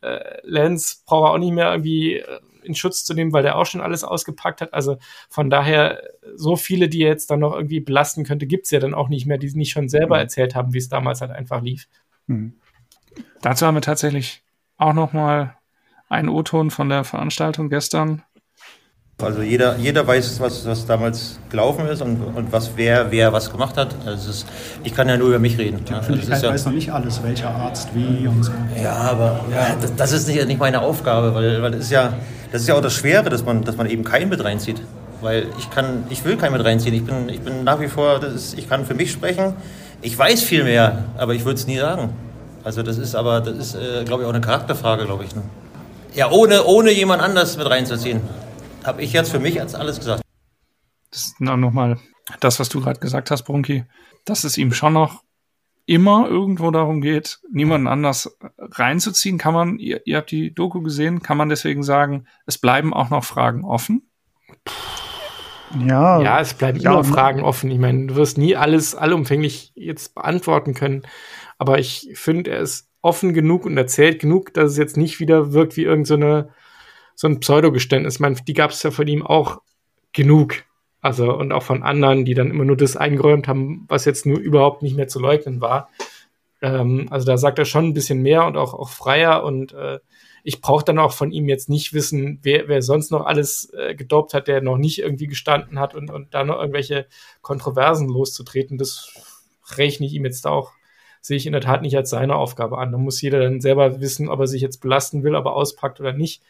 Äh, Lenz braucht er auch nicht mehr irgendwie äh, in Schutz zu nehmen, weil der auch schon alles ausgepackt hat. Also von daher, so viele, die er jetzt dann noch irgendwie belasten könnte, gibt es ja dann auch nicht mehr, die nicht schon selber mhm. erzählt haben, wie es damals halt einfach lief. Mhm. Dazu haben wir tatsächlich auch noch mal einen O-Ton von der Veranstaltung gestern also jeder, jeder weiß, was, was damals gelaufen ist und, und was wer, wer was gemacht hat. Also ist, ich kann ja nur über mich reden. Die Öffentlichkeit ja, weiß noch nicht alles, welcher Arzt wie und so. Ja, aber ja, das, das, ist nicht, nicht meine Aufgabe, weil, weil das, ist ja, das ist ja auch das Schwere, dass man, dass man eben keinen mit reinzieht. Weil ich kann, ich will keinen mit reinziehen. Ich bin, ich bin nach wie vor, das ist, ich kann für mich sprechen. Ich weiß viel mehr, aber ich würde es nie sagen. Also das ist aber, das ist, äh, glaube ich, auch eine Charakterfrage, glaube ich. Ne? Ja, ohne, ohne jemand anders mit reinzuziehen habe ich jetzt für mich als alles gesagt. Das ist nochmal das, was du gerade gesagt hast, Brunki, dass es ihm schon noch immer irgendwo darum geht, niemanden anders reinzuziehen. Kann man, ihr, ihr habt die Doku gesehen, kann man deswegen sagen, es bleiben auch noch Fragen offen? Ja, ja es bleiben ja, immer Fragen offen. Ich meine, du wirst nie alles allumfänglich jetzt beantworten können. Aber ich finde, er ist offen genug und erzählt genug, dass es jetzt nicht wieder wirkt wie irgendeine so, so ein Pseudogeständnis. Ich meine, die gab es ja von ihm auch genug. Also, und auch von anderen, die dann immer nur das eingeräumt haben, was jetzt nur überhaupt nicht mehr zu leugnen war. Ähm, also da sagt er schon ein bisschen mehr und auch, auch freier und äh, ich brauche dann auch von ihm jetzt nicht wissen, wer, wer sonst noch alles äh, gedopt hat, der noch nicht irgendwie gestanden hat und, und da noch irgendwelche Kontroversen loszutreten. Das rechne ich ihm jetzt auch, sehe ich in der Tat nicht als seine Aufgabe an. Da muss jeder dann selber wissen, ob er sich jetzt belasten will, ob er auspackt oder nicht.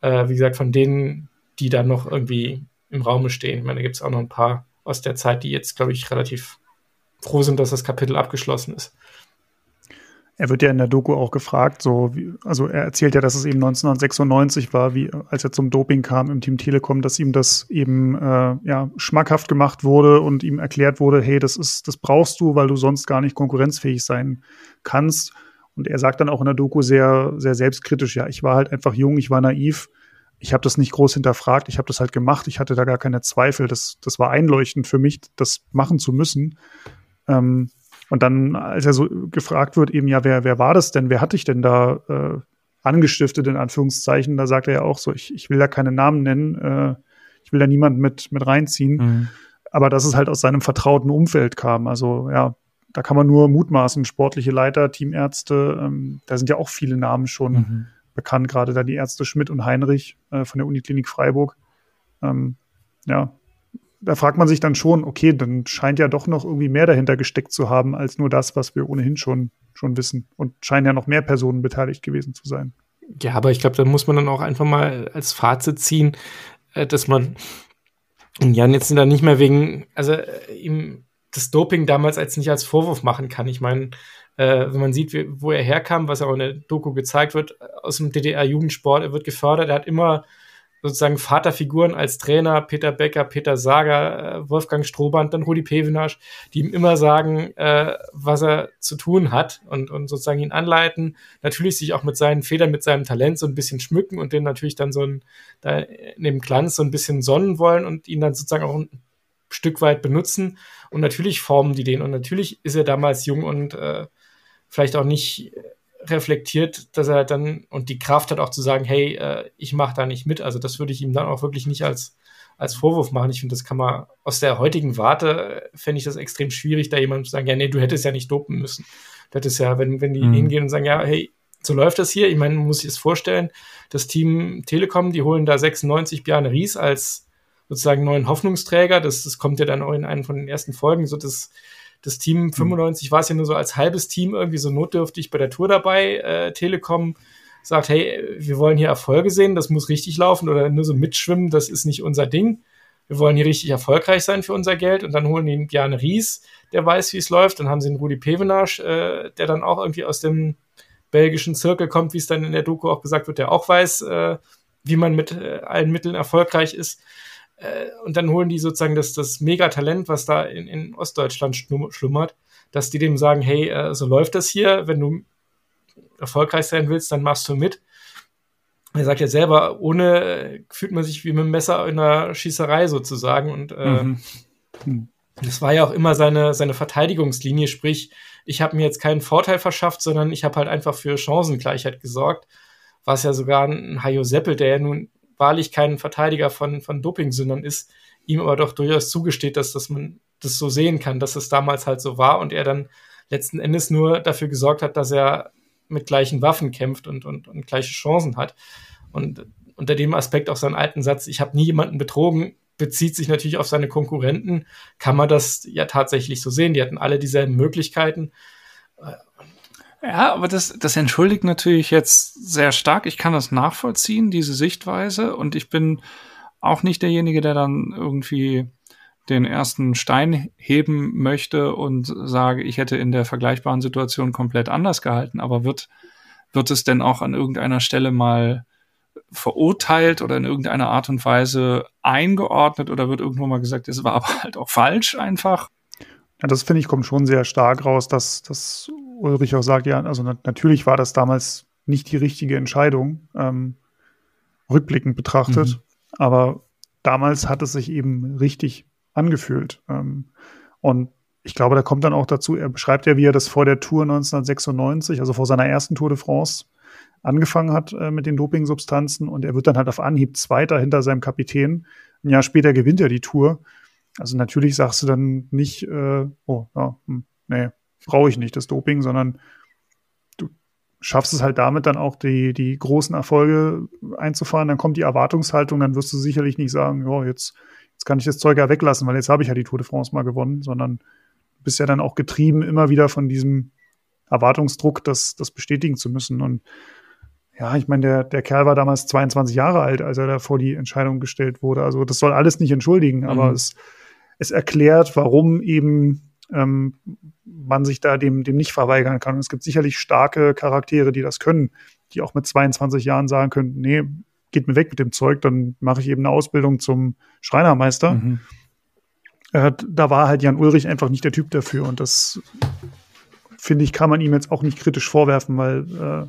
Äh, wie gesagt, von denen, die dann noch irgendwie im Raume stehen. Ich meine, da gibt es auch noch ein paar aus der Zeit, die jetzt, glaube ich, relativ froh sind, dass das Kapitel abgeschlossen ist. Er wird ja in der Doku auch gefragt, so wie, also er erzählt ja, dass es eben 1996 war, wie als er zum Doping kam im Team Telekom, dass ihm das eben äh, ja schmackhaft gemacht wurde und ihm erklärt wurde, hey, das ist, das brauchst du, weil du sonst gar nicht konkurrenzfähig sein kannst. Und er sagt dann auch in der Doku sehr, sehr selbstkritisch, ja, ich war halt einfach jung, ich war naiv, ich habe das nicht groß hinterfragt, ich habe das halt gemacht, ich hatte da gar keine Zweifel. Das, das war einleuchtend für mich, das machen zu müssen. Ähm, und dann, als er so gefragt wird, eben, ja, wer, wer war das denn? Wer hatte ich denn da äh, angestiftet, in Anführungszeichen? Da sagt er ja auch so, ich, ich will da keine Namen nennen, äh, ich will da niemanden mit, mit reinziehen. Mhm. Aber dass es halt aus seinem vertrauten Umfeld kam. Also ja, da kann man nur mutmaßen, sportliche Leiter, Teamärzte, ähm, da sind ja auch viele Namen schon. Mhm bekannt, gerade da die Ärzte Schmidt und Heinrich äh, von der Uniklinik Freiburg. Ähm, ja, da fragt man sich dann schon, okay, dann scheint ja doch noch irgendwie mehr dahinter gesteckt zu haben, als nur das, was wir ohnehin schon, schon wissen. Und scheinen ja noch mehr Personen beteiligt gewesen zu sein. Ja, aber ich glaube, da muss man dann auch einfach mal als Fazit ziehen, äh, dass man Jan jetzt da nicht mehr wegen, also äh, ihm das Doping damals als nicht als Vorwurf machen kann. Ich meine, äh, wenn man sieht, wie, wo er herkam, was auch in der Doku gezeigt wird, aus dem DDR-Jugendsport, er wird gefördert, er hat immer sozusagen Vaterfiguren als Trainer, Peter Becker, Peter Sager, äh, Wolfgang Strohband, dann Rudi Pevenasch, die ihm immer sagen, äh, was er zu tun hat und, und sozusagen ihn anleiten. Natürlich sich auch mit seinen Federn, mit seinem Talent so ein bisschen schmücken und den natürlich dann so ein, da in dem Glanz so ein bisschen sonnen wollen und ihn dann sozusagen auch ein Stück weit benutzen. Und natürlich formen die den und natürlich ist er damals jung und äh, vielleicht auch nicht reflektiert, dass er dann und die Kraft hat auch zu sagen, hey, äh, ich mache da nicht mit. Also das würde ich ihm dann auch wirklich nicht als, als Vorwurf machen. Ich finde, das kann man aus der heutigen Warte, äh, fände ich das extrem schwierig, da jemandem zu sagen, ja, nee, du hättest ja nicht dopen müssen. Du hättest ja, wenn, wenn die mhm. hingehen und sagen, ja, hey, so läuft das hier. Ich meine, man muss sich das vorstellen, das Team Telekom, die holen da 96 Bjarne Ries als sozusagen neuen Hoffnungsträger. Das, das kommt ja dann auch in einen von den ersten Folgen, so das das Team 95 hm. war es ja nur so als halbes Team irgendwie so notdürftig bei der Tour dabei. Äh, Telekom sagt, hey, wir wollen hier Erfolge sehen, das muss richtig laufen oder nur so mitschwimmen, das ist nicht unser Ding. Wir wollen hier richtig erfolgreich sein für unser Geld und dann holen die einen Bjarne Ries, der weiß, wie es läuft. Dann haben sie einen Rudi Pevenasch, äh, der dann auch irgendwie aus dem belgischen Zirkel kommt, wie es dann in der Doku auch gesagt wird, der auch weiß, äh, wie man mit äh, allen Mitteln erfolgreich ist. Äh, und dann holen die sozusagen das, das Megatalent, was da in, in Ostdeutschland schlummert, dass die dem sagen, hey, äh, so läuft das hier, wenn du erfolgreich sein willst, dann machst du mit. Er sagt ja selber, ohne äh, fühlt man sich wie mit einem Messer in einer Schießerei sozusagen. Und äh, mhm. Hm. das war ja auch immer seine, seine Verteidigungslinie, sprich, ich habe mir jetzt keinen Vorteil verschafft, sondern ich habe halt einfach für Chancengleichheit gesorgt. Was ja sogar ein Hajo Seppel, der ja nun wahrlich kein Verteidiger von, von Dopingsündern ist, ihm aber doch durchaus zugesteht, dass, dass man das so sehen kann, dass es damals halt so war und er dann letzten Endes nur dafür gesorgt hat, dass er mit gleichen Waffen kämpft und, und, und gleiche Chancen hat. Und unter dem Aspekt auch seinen alten Satz, ich habe nie jemanden betrogen, bezieht sich natürlich auf seine Konkurrenten, kann man das ja tatsächlich so sehen. Die hatten alle dieselben Möglichkeiten. Ja, aber das, das entschuldigt natürlich jetzt sehr stark. Ich kann das nachvollziehen, diese Sichtweise. Und ich bin auch nicht derjenige, der dann irgendwie den ersten Stein heben möchte und sage, ich hätte in der vergleichbaren Situation komplett anders gehalten. Aber wird, wird es denn auch an irgendeiner Stelle mal verurteilt oder in irgendeiner Art und Weise eingeordnet oder wird irgendwo mal gesagt, es war aber halt auch falsch einfach? Ja, das finde ich kommt schon sehr stark raus, dass, dass Ulrich auch sagt, ja, also natürlich war das damals nicht die richtige Entscheidung, ähm, rückblickend betrachtet, mhm. aber damals hat es sich eben richtig angefühlt. Ähm, und ich glaube, da kommt dann auch dazu, er beschreibt ja, wie er das vor der Tour 1996, also vor seiner ersten Tour de France, angefangen hat äh, mit den Dopingsubstanzen und er wird dann halt auf Anhieb Zweiter hinter seinem Kapitän. Ein Jahr später gewinnt er die Tour. Also natürlich sagst du dann nicht, äh, oh, ja, hm, nee, brauche ich nicht das Doping, sondern du schaffst es halt damit dann auch die, die großen Erfolge einzufahren. Dann kommt die Erwartungshaltung, dann wirst du sicherlich nicht sagen, ja, jetzt, jetzt kann ich das Zeug ja weglassen, weil jetzt habe ich ja die Tour de France mal gewonnen, sondern du bist ja dann auch getrieben immer wieder von diesem Erwartungsdruck, das, das bestätigen zu müssen. Und ja, ich meine, der, der Kerl war damals 22 Jahre alt, als er da vor die Entscheidung gestellt wurde. Also das soll alles nicht entschuldigen, mhm. aber es, es erklärt, warum eben ähm, man sich da dem, dem nicht verweigern kann. Und es gibt sicherlich starke Charaktere, die das können, die auch mit 22 Jahren sagen können, nee, geht mir weg mit dem Zeug, dann mache ich eben eine Ausbildung zum Schreinermeister. Mhm. Äh, da war halt Jan Ulrich einfach nicht der Typ dafür. Und das, finde ich, kann man ihm jetzt auch nicht kritisch vorwerfen, weil äh,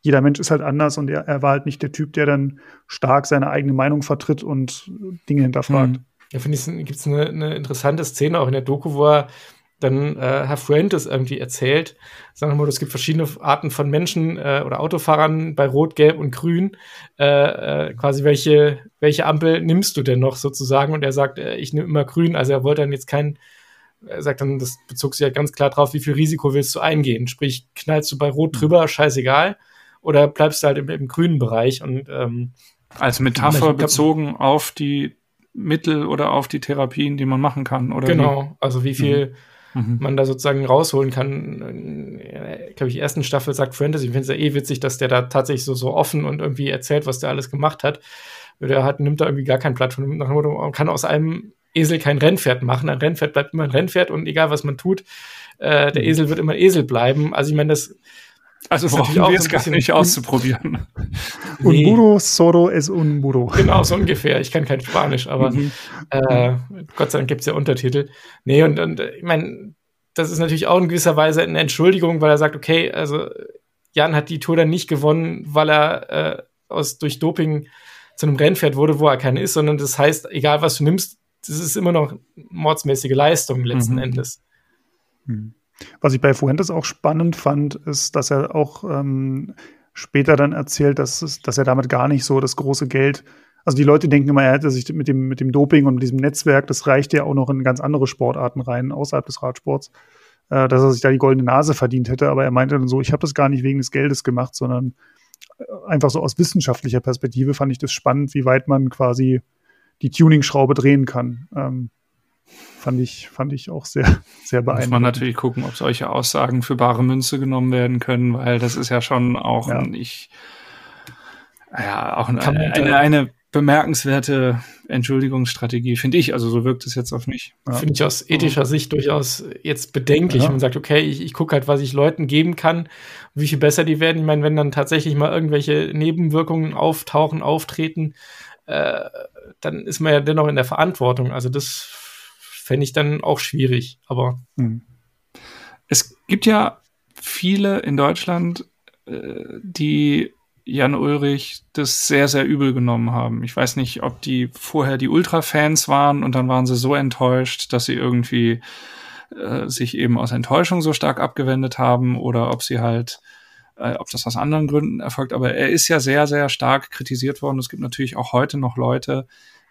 jeder Mensch ist halt anders und er, er, war halt nicht der Typ, der dann stark seine eigene Meinung vertritt und Dinge hinterfragt. Mhm. Ja, finde ich, gibt es eine, eine, interessante Szene auch in der Doku, wo er dann äh, Herr Fuentes irgendwie erzählt. Sagen wir mal, es gibt verschiedene Arten von Menschen äh, oder Autofahrern bei Rot, Gelb und Grün. Äh, äh, quasi welche, welche Ampel nimmst du denn noch sozusagen? Und er sagt, äh, ich nehme immer Grün. Also er wollte dann jetzt kein, er sagt dann, das bezog sich ja ganz klar drauf, wie viel Risiko willst du eingehen? Sprich, knallst du bei Rot mhm. drüber, scheißegal, oder bleibst du halt im, im grünen Bereich und ähm, als Metapher bezogen auf die Mittel oder auf die Therapien, die man machen kann, oder? Genau, also wie viel mhm. mhm. man da sozusagen rausholen kann. Äh, glaube ich, ersten Staffel sagt Fantasy, ich finde es ja eh witzig, dass der da tatsächlich so, so offen und irgendwie erzählt, was der alles gemacht hat. Der hat, nimmt da irgendwie gar kein Blatt von. Man kann aus einem Esel kein Rennpferd machen. Ein Rennpferd bleibt immer ein Rennpferd und egal was man tut, äh, der mhm. Esel wird immer ein Esel bleiben. Also ich meine, das also brauchen wir es gar nicht auszuprobieren. nee. Unburo solo es unburo. Genau, so ungefähr. Ich kann kein Spanisch, aber mhm. äh, Gott sei Dank gibt es ja Untertitel. Nee, und, und ich meine, das ist natürlich auch in gewisser Weise eine Entschuldigung, weil er sagt, okay, also Jan hat die Tour dann nicht gewonnen, weil er äh, aus, durch Doping zu einem Rennpferd wurde, wo er keiner ist, sondern das heißt, egal was du nimmst, das ist immer noch mordsmäßige Leistung letzten mhm. Endes. Mhm. Was ich bei Fuentes auch spannend fand, ist, dass er auch ähm, später dann erzählt, dass, dass er damit gar nicht so das große Geld, also die Leute denken immer, er hätte sich mit dem, mit dem Doping und mit diesem Netzwerk, das reicht ja auch noch in ganz andere Sportarten rein, außerhalb des Radsports, äh, dass er sich da die goldene Nase verdient hätte. Aber er meinte dann so, ich habe das gar nicht wegen des Geldes gemacht, sondern äh, einfach so aus wissenschaftlicher Perspektive fand ich das spannend, wie weit man quasi die Tuning-Schraube drehen kann. Ähm, fand ich, fand ich auch sehr, sehr beeindruckend. Muss man natürlich gucken, ob solche Aussagen für bare Münze genommen werden können, weil das ist ja schon auch ja. nicht, ja, auch eine, eine, eine, bemerkenswerte Entschuldigungsstrategie, finde ich. Also so wirkt es jetzt auf mich. Ja. Finde ich aus ethischer Sicht durchaus jetzt bedenklich. Ja. Man sagt, okay, ich, ich gucke halt, was ich Leuten geben kann, wie viel besser die werden. Ich meine, wenn dann tatsächlich mal irgendwelche Nebenwirkungen auftauchen, auftreten, äh, dann ist man ja dennoch in der Verantwortung. Also das fände ich dann auch schwierig, aber. Mhm. Es gibt ja viele in Deutschland, äh, die Jan Ulrich das sehr, sehr übel genommen haben. Ich weiß nicht, ob die vorher die Ultra-Fans waren und dann waren sie so enttäuscht, dass sie irgendwie äh, sich eben aus Enttäuschung so stark abgewendet haben oder ob sie halt, äh, ob das aus anderen Gründen erfolgt. Aber er ist ja sehr, sehr stark kritisiert worden. Es gibt natürlich auch heute noch Leute,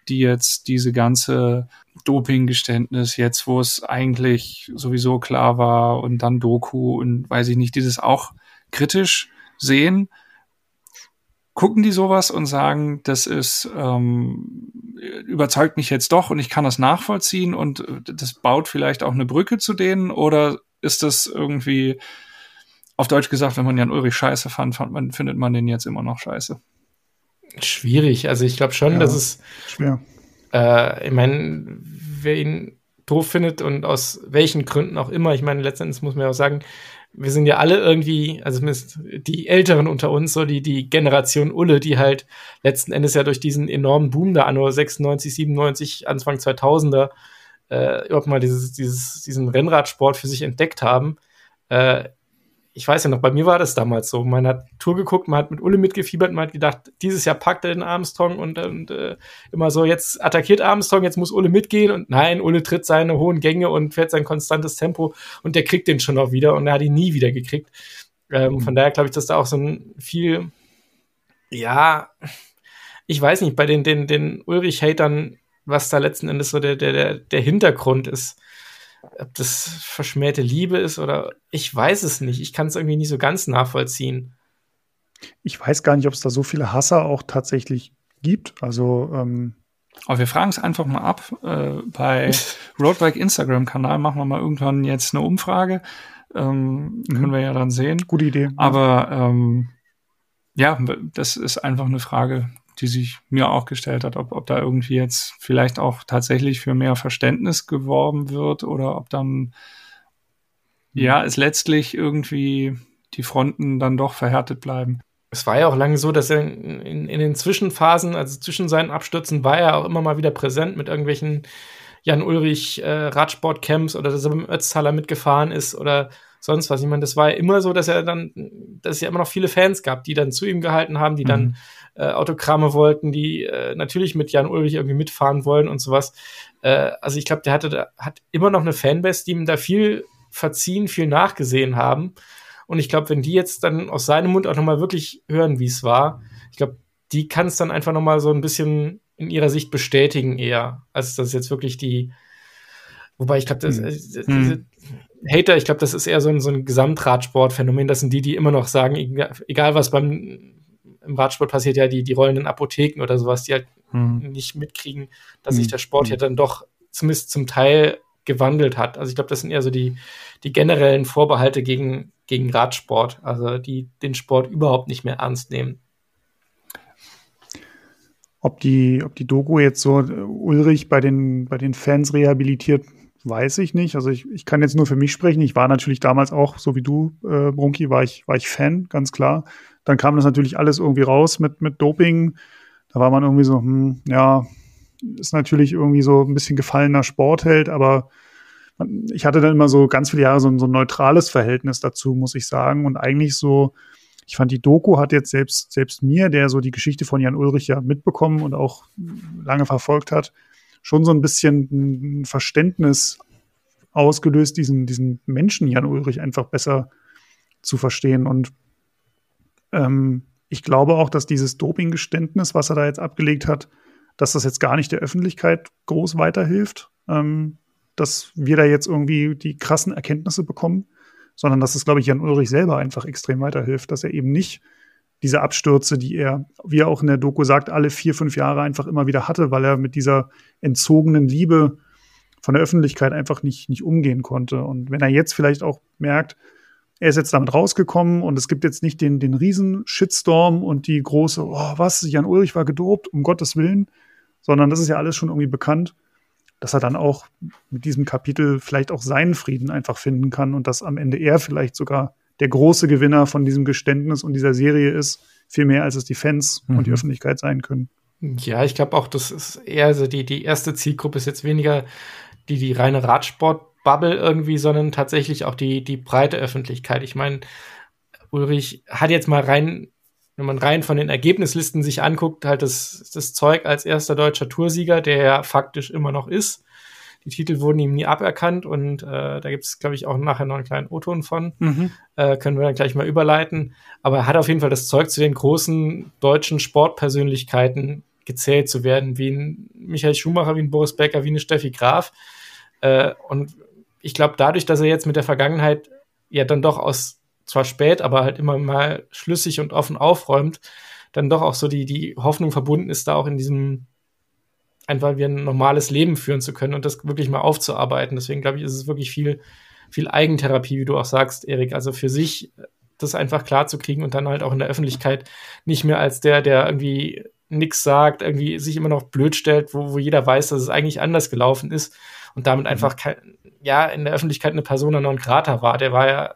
die jetzt diese ganze Dopinggeständnis jetzt, wo es eigentlich sowieso klar war und dann Doku und weiß ich nicht, dieses auch kritisch sehen. Gucken die sowas und sagen, das ist ähm, überzeugt mich jetzt doch und ich kann das nachvollziehen und das baut vielleicht auch eine Brücke zu denen oder ist das irgendwie auf Deutsch gesagt, wenn man Jan Ulrich scheiße fand, fand man, findet man den jetzt immer noch scheiße? Schwierig. Also ich glaube schon, ja, dass es schwer. Äh, ich meine, wer ihn doof findet und aus welchen Gründen auch immer, ich meine, letztendlich muss man ja auch sagen, wir sind ja alle irgendwie, also zumindest die Älteren unter uns, so die, die Generation Ulle, die halt letzten Endes ja durch diesen enormen Boom da anno 96, 97, Anfang 2000er äh, überhaupt mal dieses, dieses, diesen Rennradsport für sich entdeckt haben. Äh, ich weiß ja noch, bei mir war das damals so. Man hat Tour geguckt, man hat mit Ulle mitgefiebert, man hat gedacht, dieses Jahr packt er den Armstrong und, und äh, immer so, jetzt attackiert Armstrong, jetzt muss Ulle mitgehen und nein, Ulle tritt seine hohen Gänge und fährt sein konstantes Tempo und der kriegt den schon noch wieder und er hat ihn nie wieder gekriegt. Ähm, mhm. Von daher glaube ich, dass da auch so ein viel, ja, ich weiß nicht, bei den, den, den Ulrich-Hatern, was da letzten Endes so der, der, der Hintergrund ist ob das verschmähte Liebe ist oder ich weiß es nicht. Ich kann es irgendwie nicht so ganz nachvollziehen. Ich weiß gar nicht, ob es da so viele Hasser auch tatsächlich gibt. Also ähm aber wir fragen es einfach mal ab. Äh, bei Roadbike Instagram-Kanal machen wir mal irgendwann jetzt eine Umfrage. Ähm, mhm. Können wir ja dann sehen. Gute Idee. Aber ähm, ja, das ist einfach eine Frage, die sich mir auch gestellt hat, ob, ob da irgendwie jetzt vielleicht auch tatsächlich für mehr Verständnis geworben wird oder ob dann mhm. ja es letztlich irgendwie die Fronten dann doch verhärtet bleiben. Es war ja auch lange so, dass er in, in, in den Zwischenphasen, also zwischen seinen Abstürzen, war er auch immer mal wieder präsent mit irgendwelchen Jan Ulrich äh, Radsportcamps oder dass er mit dem Ötztaler mitgefahren ist oder sonst was. Ich meine, das war ja immer so, dass er dann, dass es ja immer noch viele Fans gab, die dann zu ihm gehalten haben, die mhm. dann äh, Autogramme wollten, die äh, natürlich mit Jan Ulrich irgendwie mitfahren wollen und sowas. Äh, also ich glaube, der hatte, hat immer noch eine Fanbase, die ihm da viel verziehen, viel nachgesehen haben. Und ich glaube, wenn die jetzt dann aus seinem Mund auch nochmal wirklich hören, wie es war, ich glaube, die kann es dann einfach nochmal so ein bisschen in ihrer Sicht bestätigen eher, als dass jetzt wirklich die, wobei ich glaube, das, hm. Äh, hm. Hater, ich glaube, das ist eher so ein, so ein Gesamtradsportphänomen. Das sind die, die immer noch sagen, egal, was beim im Radsport passiert ja die, die rollenden Apotheken oder sowas, die halt hm. nicht mitkriegen, dass hm. sich der Sport hm. ja dann doch zumindest zum Teil gewandelt hat. Also ich glaube, das sind eher so die, die generellen Vorbehalte gegen, gegen Radsport, also die den Sport überhaupt nicht mehr ernst nehmen. Ob die, ob die Doku jetzt so Ulrich bei den, bei den Fans rehabilitiert, weiß ich nicht. Also ich, ich kann jetzt nur für mich sprechen. Ich war natürlich damals auch, so wie du, äh, Brunki, war ich, war ich Fan, ganz klar. Dann kam das natürlich alles irgendwie raus mit, mit Doping. Da war man irgendwie so, hm, ja, ist natürlich irgendwie so ein bisschen gefallener Sportheld, aber ich hatte dann immer so ganz viele Jahre so ein, so ein neutrales Verhältnis dazu, muss ich sagen. Und eigentlich so, ich fand die Doku hat jetzt selbst, selbst mir, der so die Geschichte von Jan Ulrich ja mitbekommen und auch lange verfolgt hat, schon so ein bisschen ein Verständnis ausgelöst, diesen, diesen Menschen Jan Ulrich einfach besser zu verstehen. Und ähm, ich glaube auch, dass dieses Dopinggeständnis, was er da jetzt abgelegt hat, dass das jetzt gar nicht der Öffentlichkeit groß weiterhilft, ähm, dass wir da jetzt irgendwie die krassen Erkenntnisse bekommen, sondern dass es, glaube ich, Jan Ulrich selber einfach extrem weiterhilft, dass er eben nicht diese Abstürze, die er, wie er auch in der Doku sagt, alle vier, fünf Jahre einfach immer wieder hatte, weil er mit dieser entzogenen Liebe von der Öffentlichkeit einfach nicht, nicht umgehen konnte. Und wenn er jetzt vielleicht auch merkt, er ist jetzt damit rausgekommen und es gibt jetzt nicht den, den riesen Shitstorm und die große, oh, was, Jan Ulrich war gedopt, um Gottes Willen, sondern das ist ja alles schon irgendwie bekannt, dass er dann auch mit diesem Kapitel vielleicht auch seinen Frieden einfach finden kann und dass am Ende er vielleicht sogar der große Gewinner von diesem Geständnis und dieser Serie ist, viel mehr als es die Fans mhm. und die mhm. Öffentlichkeit sein können. Ja, ich glaube auch, das ist eher so die, die erste Zielgruppe ist jetzt weniger die, die reine Radsport Bubble irgendwie, sondern tatsächlich auch die, die breite Öffentlichkeit. Ich meine, Ulrich hat jetzt mal rein, wenn man rein von den Ergebnislisten sich anguckt, halt das, das Zeug als erster deutscher Toursieger, der ja faktisch immer noch ist. Die Titel wurden ihm nie aberkannt und äh, da gibt es, glaube ich, auch nachher noch einen kleinen O-Ton von. Mhm. Äh, können wir dann gleich mal überleiten. Aber er hat auf jeden Fall das Zeug zu den großen deutschen Sportpersönlichkeiten gezählt zu werden, wie ein Michael Schumacher, wie ein Boris Becker, wie eine Steffi Graf. Äh, und ich glaube, dadurch, dass er jetzt mit der Vergangenheit ja dann doch aus, zwar spät, aber halt immer mal schlüssig und offen aufräumt, dann doch auch so die, die Hoffnung verbunden ist, da auch in diesem einfach wie ein normales Leben führen zu können und das wirklich mal aufzuarbeiten. Deswegen glaube ich, ist es wirklich viel, viel Eigentherapie, wie du auch sagst, Erik. Also für sich das einfach klar zu kriegen und dann halt auch in der Öffentlichkeit nicht mehr als der, der irgendwie nichts sagt, irgendwie sich immer noch blöd stellt, wo, wo jeder weiß, dass es eigentlich anders gelaufen ist und damit mhm. einfach kein, ja in der Öffentlichkeit eine Persona non grata war. Der war ja,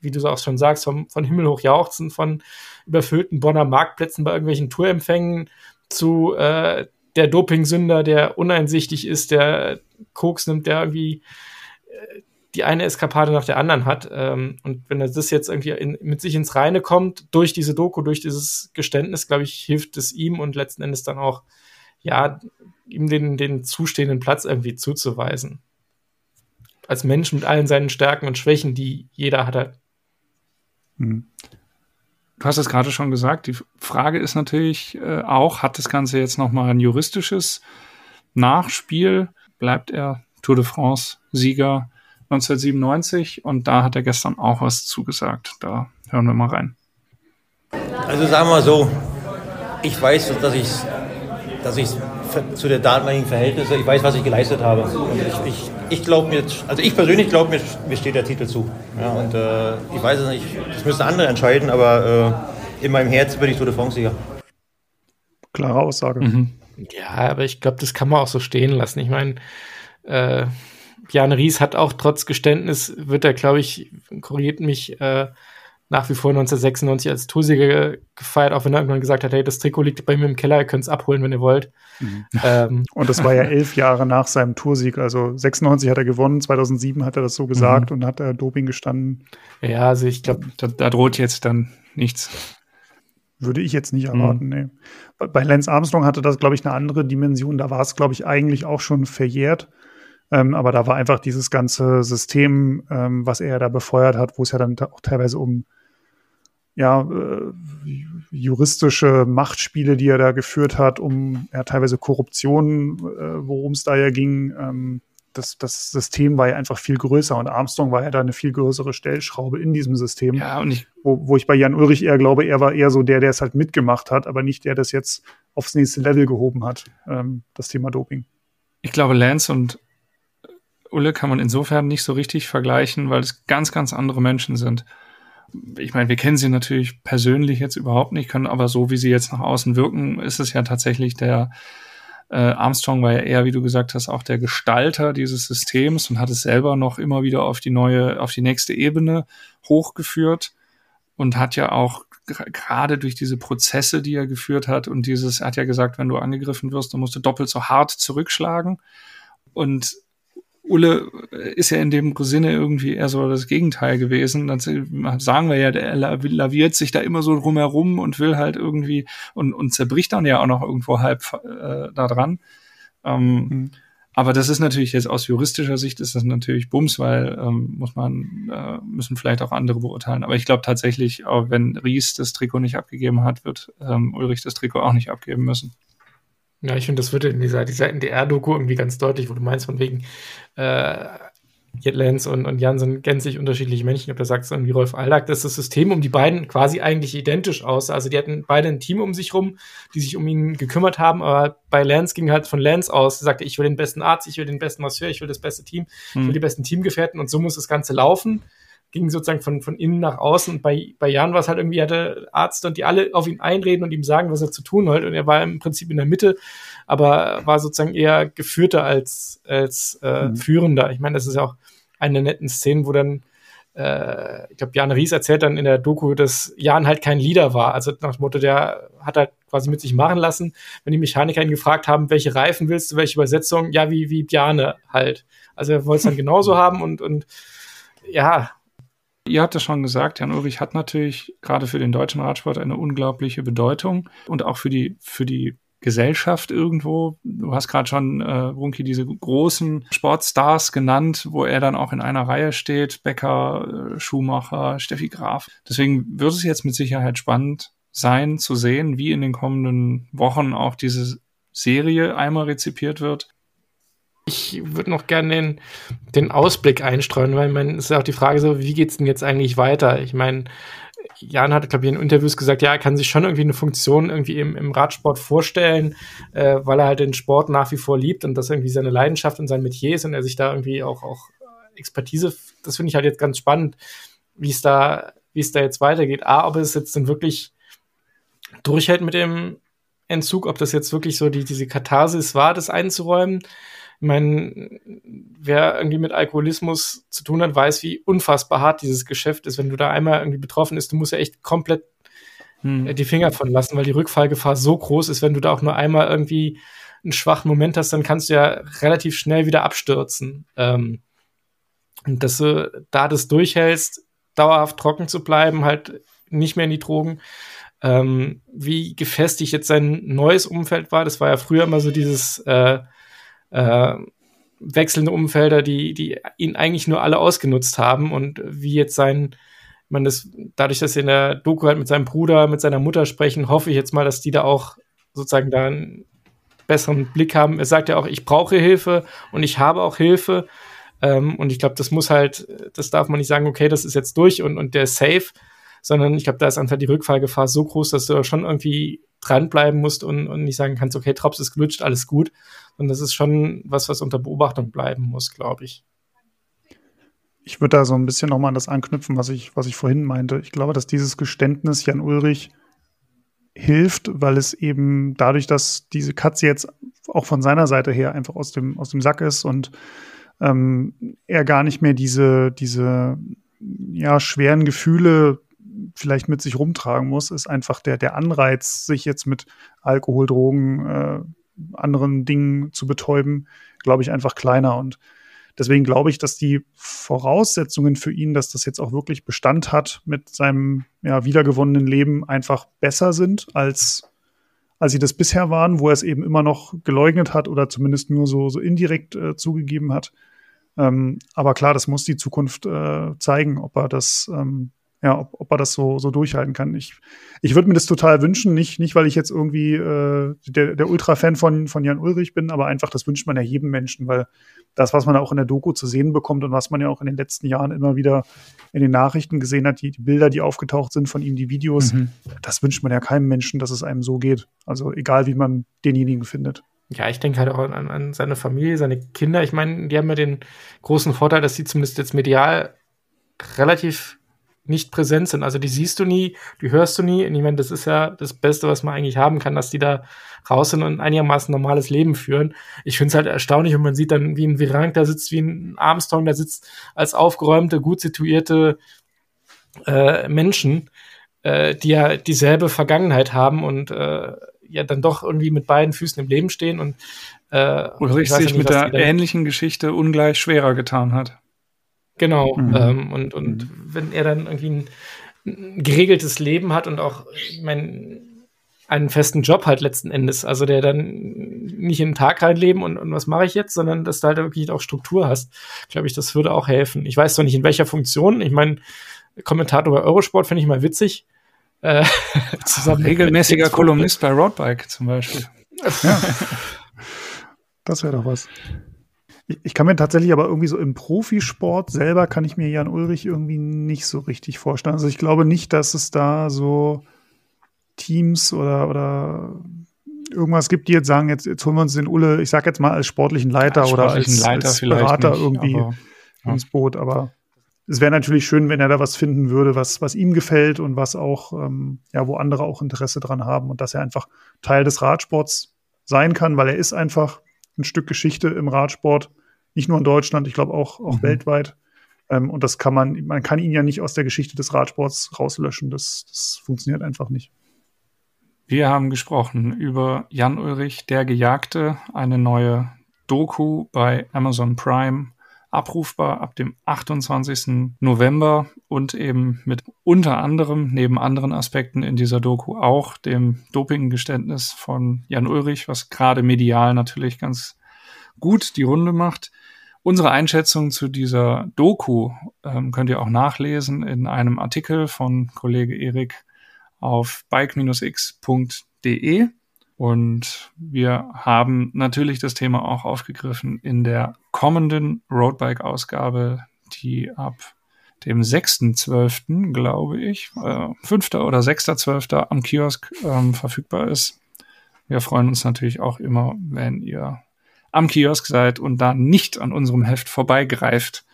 wie du auch schon sagst, vom, von Himmel hoch jauchzen, von überfüllten Bonner Marktplätzen bei irgendwelchen Tourempfängen zu äh, der Dopingsünder, der uneinsichtig ist, der Koks nimmt, der irgendwie äh, die eine Eskapade nach der anderen hat. Ähm, und wenn er das jetzt irgendwie in, mit sich ins Reine kommt, durch diese Doku, durch dieses Geständnis, glaube ich, hilft es ihm und letzten Endes dann auch, ja, ihm den, den zustehenden Platz irgendwie zuzuweisen. Als Mensch mit allen seinen Stärken und Schwächen, die jeder hat. Mhm. Du hast es gerade schon gesagt. Die Frage ist natürlich äh, auch, hat das Ganze jetzt nochmal ein juristisches Nachspiel? Bleibt er Tour de France Sieger 1997? Und da hat er gestern auch was zugesagt. Da hören wir mal rein. Also sagen wir mal so, ich weiß, dass ich dass ich zu der damaligen Verhältnisse, ich weiß, was ich geleistet habe. Und ich, ich, ich glaube mir, also ich persönlich glaube mir, mir steht der Titel zu. Ja, und äh, ich weiß es nicht, das müssen andere entscheiden, aber äh, in meinem Herz bin ich Tour de France-Sieger. Klare Aussage. Mhm. Ja, aber ich glaube, das kann man auch so stehen lassen. Ich meine, äh, Jan Ries hat auch trotz Geständnis, wird er, glaube ich, korrigiert mich, äh, nach wie vor 1996 als Torsieger gefeiert, auch wenn er irgendwann gesagt hat, hey, das Trikot liegt bei mir im Keller, ihr könnt es abholen, wenn ihr wollt. Mhm. Ähm, und das war ja elf Jahre nach seinem Toursieg. Also 96 hat er gewonnen, 2007 hat er das so gesagt mhm. und hat er Doping gestanden. Ja, also ich glaube, da, da, droht jetzt dann nichts. Würde ich jetzt nicht erwarten, mhm. nee. Bei Lance Armstrong hatte das, glaube ich, eine andere Dimension. Da war es, glaube ich, eigentlich auch schon verjährt. Ähm, aber da war einfach dieses ganze System, ähm, was er da befeuert hat, wo es ja dann auch teilweise um ja, äh, juristische Machtspiele, die er da geführt hat, um ja, teilweise Korruption, äh, worum es da ja ging. Ähm, das, das System war ja einfach viel größer und Armstrong war ja da eine viel größere Stellschraube in diesem System. Ja, und ich, wo, wo ich bei Jan Ulrich eher glaube, er war eher so der, der es halt mitgemacht hat, aber nicht der, der das jetzt aufs nächste Level gehoben hat, ähm, das Thema Doping. Ich glaube, Lance und Ulle kann man insofern nicht so richtig vergleichen, weil es ganz, ganz andere Menschen sind ich meine, wir kennen sie natürlich persönlich jetzt überhaupt nicht, können aber so, wie sie jetzt nach außen wirken, ist es ja tatsächlich der äh, Armstrong war ja eher, wie du gesagt hast, auch der Gestalter dieses Systems und hat es selber noch immer wieder auf die neue, auf die nächste Ebene hochgeführt und hat ja auch gerade durch diese Prozesse, die er geführt hat und dieses, er hat ja gesagt, wenn du angegriffen wirst, dann musst du doppelt so hart zurückschlagen. Und Ulle ist ja in dem Sinne irgendwie eher so das Gegenteil gewesen. Dann sagen wir ja, der laviert sich da immer so drumherum und will halt irgendwie und, und zerbricht dann ja auch noch irgendwo halb äh, da dran. Ähm, mhm. Aber das ist natürlich jetzt aus juristischer Sicht ist das natürlich Bums, weil ähm, muss man, äh, müssen vielleicht auch andere beurteilen. Aber ich glaube tatsächlich, auch wenn Ries das Trikot nicht abgegeben hat, wird ähm, Ulrich das Trikot auch nicht abgeben müssen. Ja, ich finde, das wird in dieser, dieser NDR-Doku irgendwie ganz deutlich, wo du meinst, von wegen äh, Lenz und, und Jan sind gänzlich unterschiedliche Menschen. Ich glaube, da sagst du irgendwie Rolf Aldag, dass das System um die beiden quasi eigentlich identisch aus. Also die hatten beide ein Team um sich rum, die sich um ihn gekümmert haben, aber bei Lance ging halt von Lance aus, er sagte, ich will den besten Arzt, ich will den besten Masseur, ich will das beste Team, ich will hm. die besten Teamgefährten und so muss das Ganze laufen ging sozusagen von, von innen nach außen. Und bei, bei Jan war es halt irgendwie, hatte Arzt und die alle auf ihn einreden und ihm sagen, was er zu tun hat. Und er war im Prinzip in der Mitte, aber war sozusagen eher geführter als, als äh, mhm. führender. Ich meine, das ist ja auch eine der netten Szenen, wo dann äh, ich glaube, Jan Ries erzählt dann in der Doku, dass Jan halt kein Leader war. Also nach dem Motto, der hat halt quasi mit sich machen lassen. Wenn die Mechaniker ihn gefragt haben, welche Reifen willst du, welche Übersetzung, ja, wie, wie Bjane halt. Also er wollte es dann genauso haben und, und ja, Ihr habt es schon gesagt, Jan Ulrich hat natürlich gerade für den deutschen Radsport eine unglaubliche Bedeutung und auch für die, für die Gesellschaft irgendwo. Du hast gerade schon, äh, Runki, diese großen Sportstars genannt, wo er dann auch in einer Reihe steht. Becker, äh, Schumacher, Steffi Graf. Deswegen wird es jetzt mit Sicherheit spannend sein zu sehen, wie in den kommenden Wochen auch diese Serie einmal rezipiert wird ich würde noch gerne den, den Ausblick einstreuen, weil man ist ja auch die Frage so, wie geht es denn jetzt eigentlich weiter? Ich meine, Jan hat, glaube ich, in Interviews gesagt, ja, er kann sich schon irgendwie eine Funktion irgendwie im, im Radsport vorstellen, äh, weil er halt den Sport nach wie vor liebt und das irgendwie seine Leidenschaft und sein Metier ist und er sich da irgendwie auch, auch Expertise, das finde ich halt jetzt ganz spannend, wie es da, es da jetzt weitergeht. A, ob es jetzt dann wirklich durchhält mit dem Entzug, ob das jetzt wirklich so die, diese Katharsis war, das einzuräumen ich meine, wer irgendwie mit Alkoholismus zu tun hat, weiß, wie unfassbar hart dieses Geschäft ist. Wenn du da einmal irgendwie betroffen bist, du musst ja echt komplett hm. Äh, die Finger von lassen, weil die Rückfallgefahr so groß ist, wenn du da auch nur einmal irgendwie einen schwachen Moment hast, dann kannst du ja relativ schnell wieder abstürzen. Ähm, Und dass du da das durchhältst, dauerhaft trocken zu bleiben, halt nicht mehr in die Drogen. Ähm, wie gefestigt jetzt sein neues Umfeld war, das war ja früher immer so dieses äh, äh, wechselnde Umfelder, die, die ihn eigentlich nur alle ausgenutzt haben und wie jetzt sein, man das, dadurch, dass sie in der Doku halt mit seinem Bruder, mit seiner Mutter sprechen, hoffe ich jetzt mal, dass die da auch sozusagen da einen besseren Blick haben. Er sagt ja auch, ich brauche Hilfe und ich habe auch Hilfe. Ähm, und ich glaube, das muss halt, das darf man nicht sagen, okay, das ist jetzt durch und, und der ist safe, sondern ich glaube, da ist einfach die Rückfallgefahr so groß, dass du schon irgendwie dranbleiben musst und, und nicht sagen kannst, okay, Drops ist gelutscht, alles gut. Und das ist schon was, was unter Beobachtung bleiben muss, glaube ich. Ich würde da so ein bisschen nochmal an das anknüpfen, was ich, was ich vorhin meinte. Ich glaube, dass dieses Geständnis Jan Ulrich hilft, weil es eben dadurch, dass diese Katze jetzt auch von seiner Seite her einfach aus dem, aus dem Sack ist und ähm, er gar nicht mehr diese, diese ja, schweren Gefühle vielleicht mit sich rumtragen muss, ist einfach der, der Anreiz, sich jetzt mit Alkohol, Drogen, äh, anderen Dingen zu betäuben, glaube ich, einfach kleiner. Und deswegen glaube ich, dass die Voraussetzungen für ihn, dass das jetzt auch wirklich Bestand hat mit seinem ja, wiedergewonnenen Leben, einfach besser sind als als sie das bisher waren, wo er es eben immer noch geleugnet hat oder zumindest nur so, so indirekt äh, zugegeben hat. Ähm, aber klar, das muss die Zukunft äh, zeigen, ob er das, ähm, ja, ob, ob er das so, so durchhalten kann. Ich, ich würde mir das total wünschen, nicht, nicht weil ich jetzt irgendwie äh, der, der Ultra-Fan von, von Jan Ulrich bin, aber einfach, das wünscht man ja jedem Menschen, weil das, was man auch in der Doku zu sehen bekommt und was man ja auch in den letzten Jahren immer wieder in den Nachrichten gesehen hat, die, die Bilder, die aufgetaucht sind von ihm, die Videos, mhm. das wünscht man ja keinem Menschen, dass es einem so geht. Also egal, wie man denjenigen findet. Ja, ich denke halt auch an, an seine Familie, seine Kinder. Ich meine, die haben ja den großen Vorteil, dass sie zumindest jetzt medial relativ nicht präsent sind. Also die siehst du nie, die hörst du nie. Und ich meine, das ist ja das Beste, was man eigentlich haben kann, dass die da raus sind und ein einigermaßen normales Leben führen. Ich finde es halt erstaunlich, wenn man sieht dann, wie ein Virank da sitzt, wie ein Armstrong da sitzt, als aufgeräumte, gut situierte äh, Menschen, äh, die ja dieselbe Vergangenheit haben und äh, ja dann doch irgendwie mit beiden Füßen im Leben stehen und äh, Ulrich sich mit der ähnlichen Geschichte ungleich schwerer getan hat. Genau. Mhm. Ähm, und und mhm. wenn er dann irgendwie ein, ein, geregeltes Leben hat und auch, ich meine, einen festen Job halt letzten Endes, also der dann nicht in den Tag reinleben und, und was mache ich jetzt, sondern dass du halt wirklich auch Struktur hast, glaube ich, das würde auch helfen. Ich weiß zwar nicht in welcher Funktion, ich meine, Kommentator bei Eurosport finde ich mal witzig, äh, zusammen Regelmäßiger Kolumnist bei Roadbike zum Beispiel. Ja. Das wäre doch was. Ich, kann mir tatsächlich aber irgendwie so im Profisport selber kann ich mir Jan Ulrich irgendwie nicht so richtig vorstellen. Also ich glaube nicht, dass es da so Teams oder, oder irgendwas gibt, die jetzt sagen, jetzt, jetzt holen wir uns den Ulle, ich sag jetzt mal als sportlichen Leiter ja, oder als, Leiter als Berater nicht, irgendwie aber, ja. ins Boot. Aber es wäre natürlich schön, wenn er da was finden würde, was, was ihm gefällt und was auch, ähm, ja, wo andere auch Interesse dran haben und dass er einfach Teil des Radsports sein kann, weil er ist einfach ein Stück Geschichte im Radsport, nicht nur in Deutschland, ich glaube auch, auch mhm. weltweit. Ähm, und das kann man, man kann ihn ja nicht aus der Geschichte des Radsports rauslöschen. Das, das funktioniert einfach nicht. Wir haben gesprochen über Jan Ulrich, der Gejagte, eine neue Doku bei Amazon Prime abrufbar ab dem 28. November und eben mit unter anderem neben anderen Aspekten in dieser Doku auch dem Dopinggeständnis von Jan Ulrich, was gerade medial natürlich ganz gut die Runde macht. Unsere Einschätzung zu dieser Doku ähm, könnt ihr auch nachlesen in einem Artikel von Kollege Erik auf bike-x.de. Und wir haben natürlich das Thema auch aufgegriffen in der kommenden Roadbike-Ausgabe, die ab dem 6.12., glaube ich, äh, 5. oder 6.12. am Kiosk ähm, verfügbar ist. Wir freuen uns natürlich auch immer, wenn ihr am Kiosk seid und da nicht an unserem Heft vorbeigreift.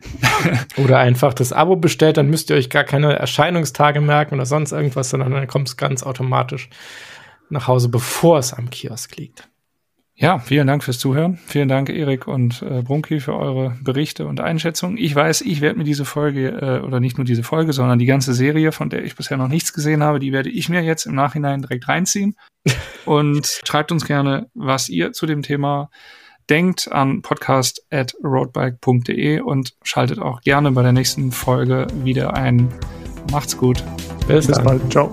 oder einfach das Abo bestellt, dann müsst ihr euch gar keine Erscheinungstage merken oder sonst irgendwas, sondern dann kommt es ganz automatisch nach Hause, bevor es am Kiosk liegt. Ja, vielen Dank fürs Zuhören. Vielen Dank, Erik und äh, Brunki, für eure Berichte und Einschätzungen. Ich weiß, ich werde mir diese Folge, äh, oder nicht nur diese Folge, sondern die ganze Serie, von der ich bisher noch nichts gesehen habe, die werde ich mir jetzt im Nachhinein direkt reinziehen. und schreibt uns gerne, was ihr zu dem Thema denkt an podcast at roadbike.de und schaltet auch gerne bei der nächsten Folge wieder ein. Macht's gut. Bis, Bis bald. Ciao.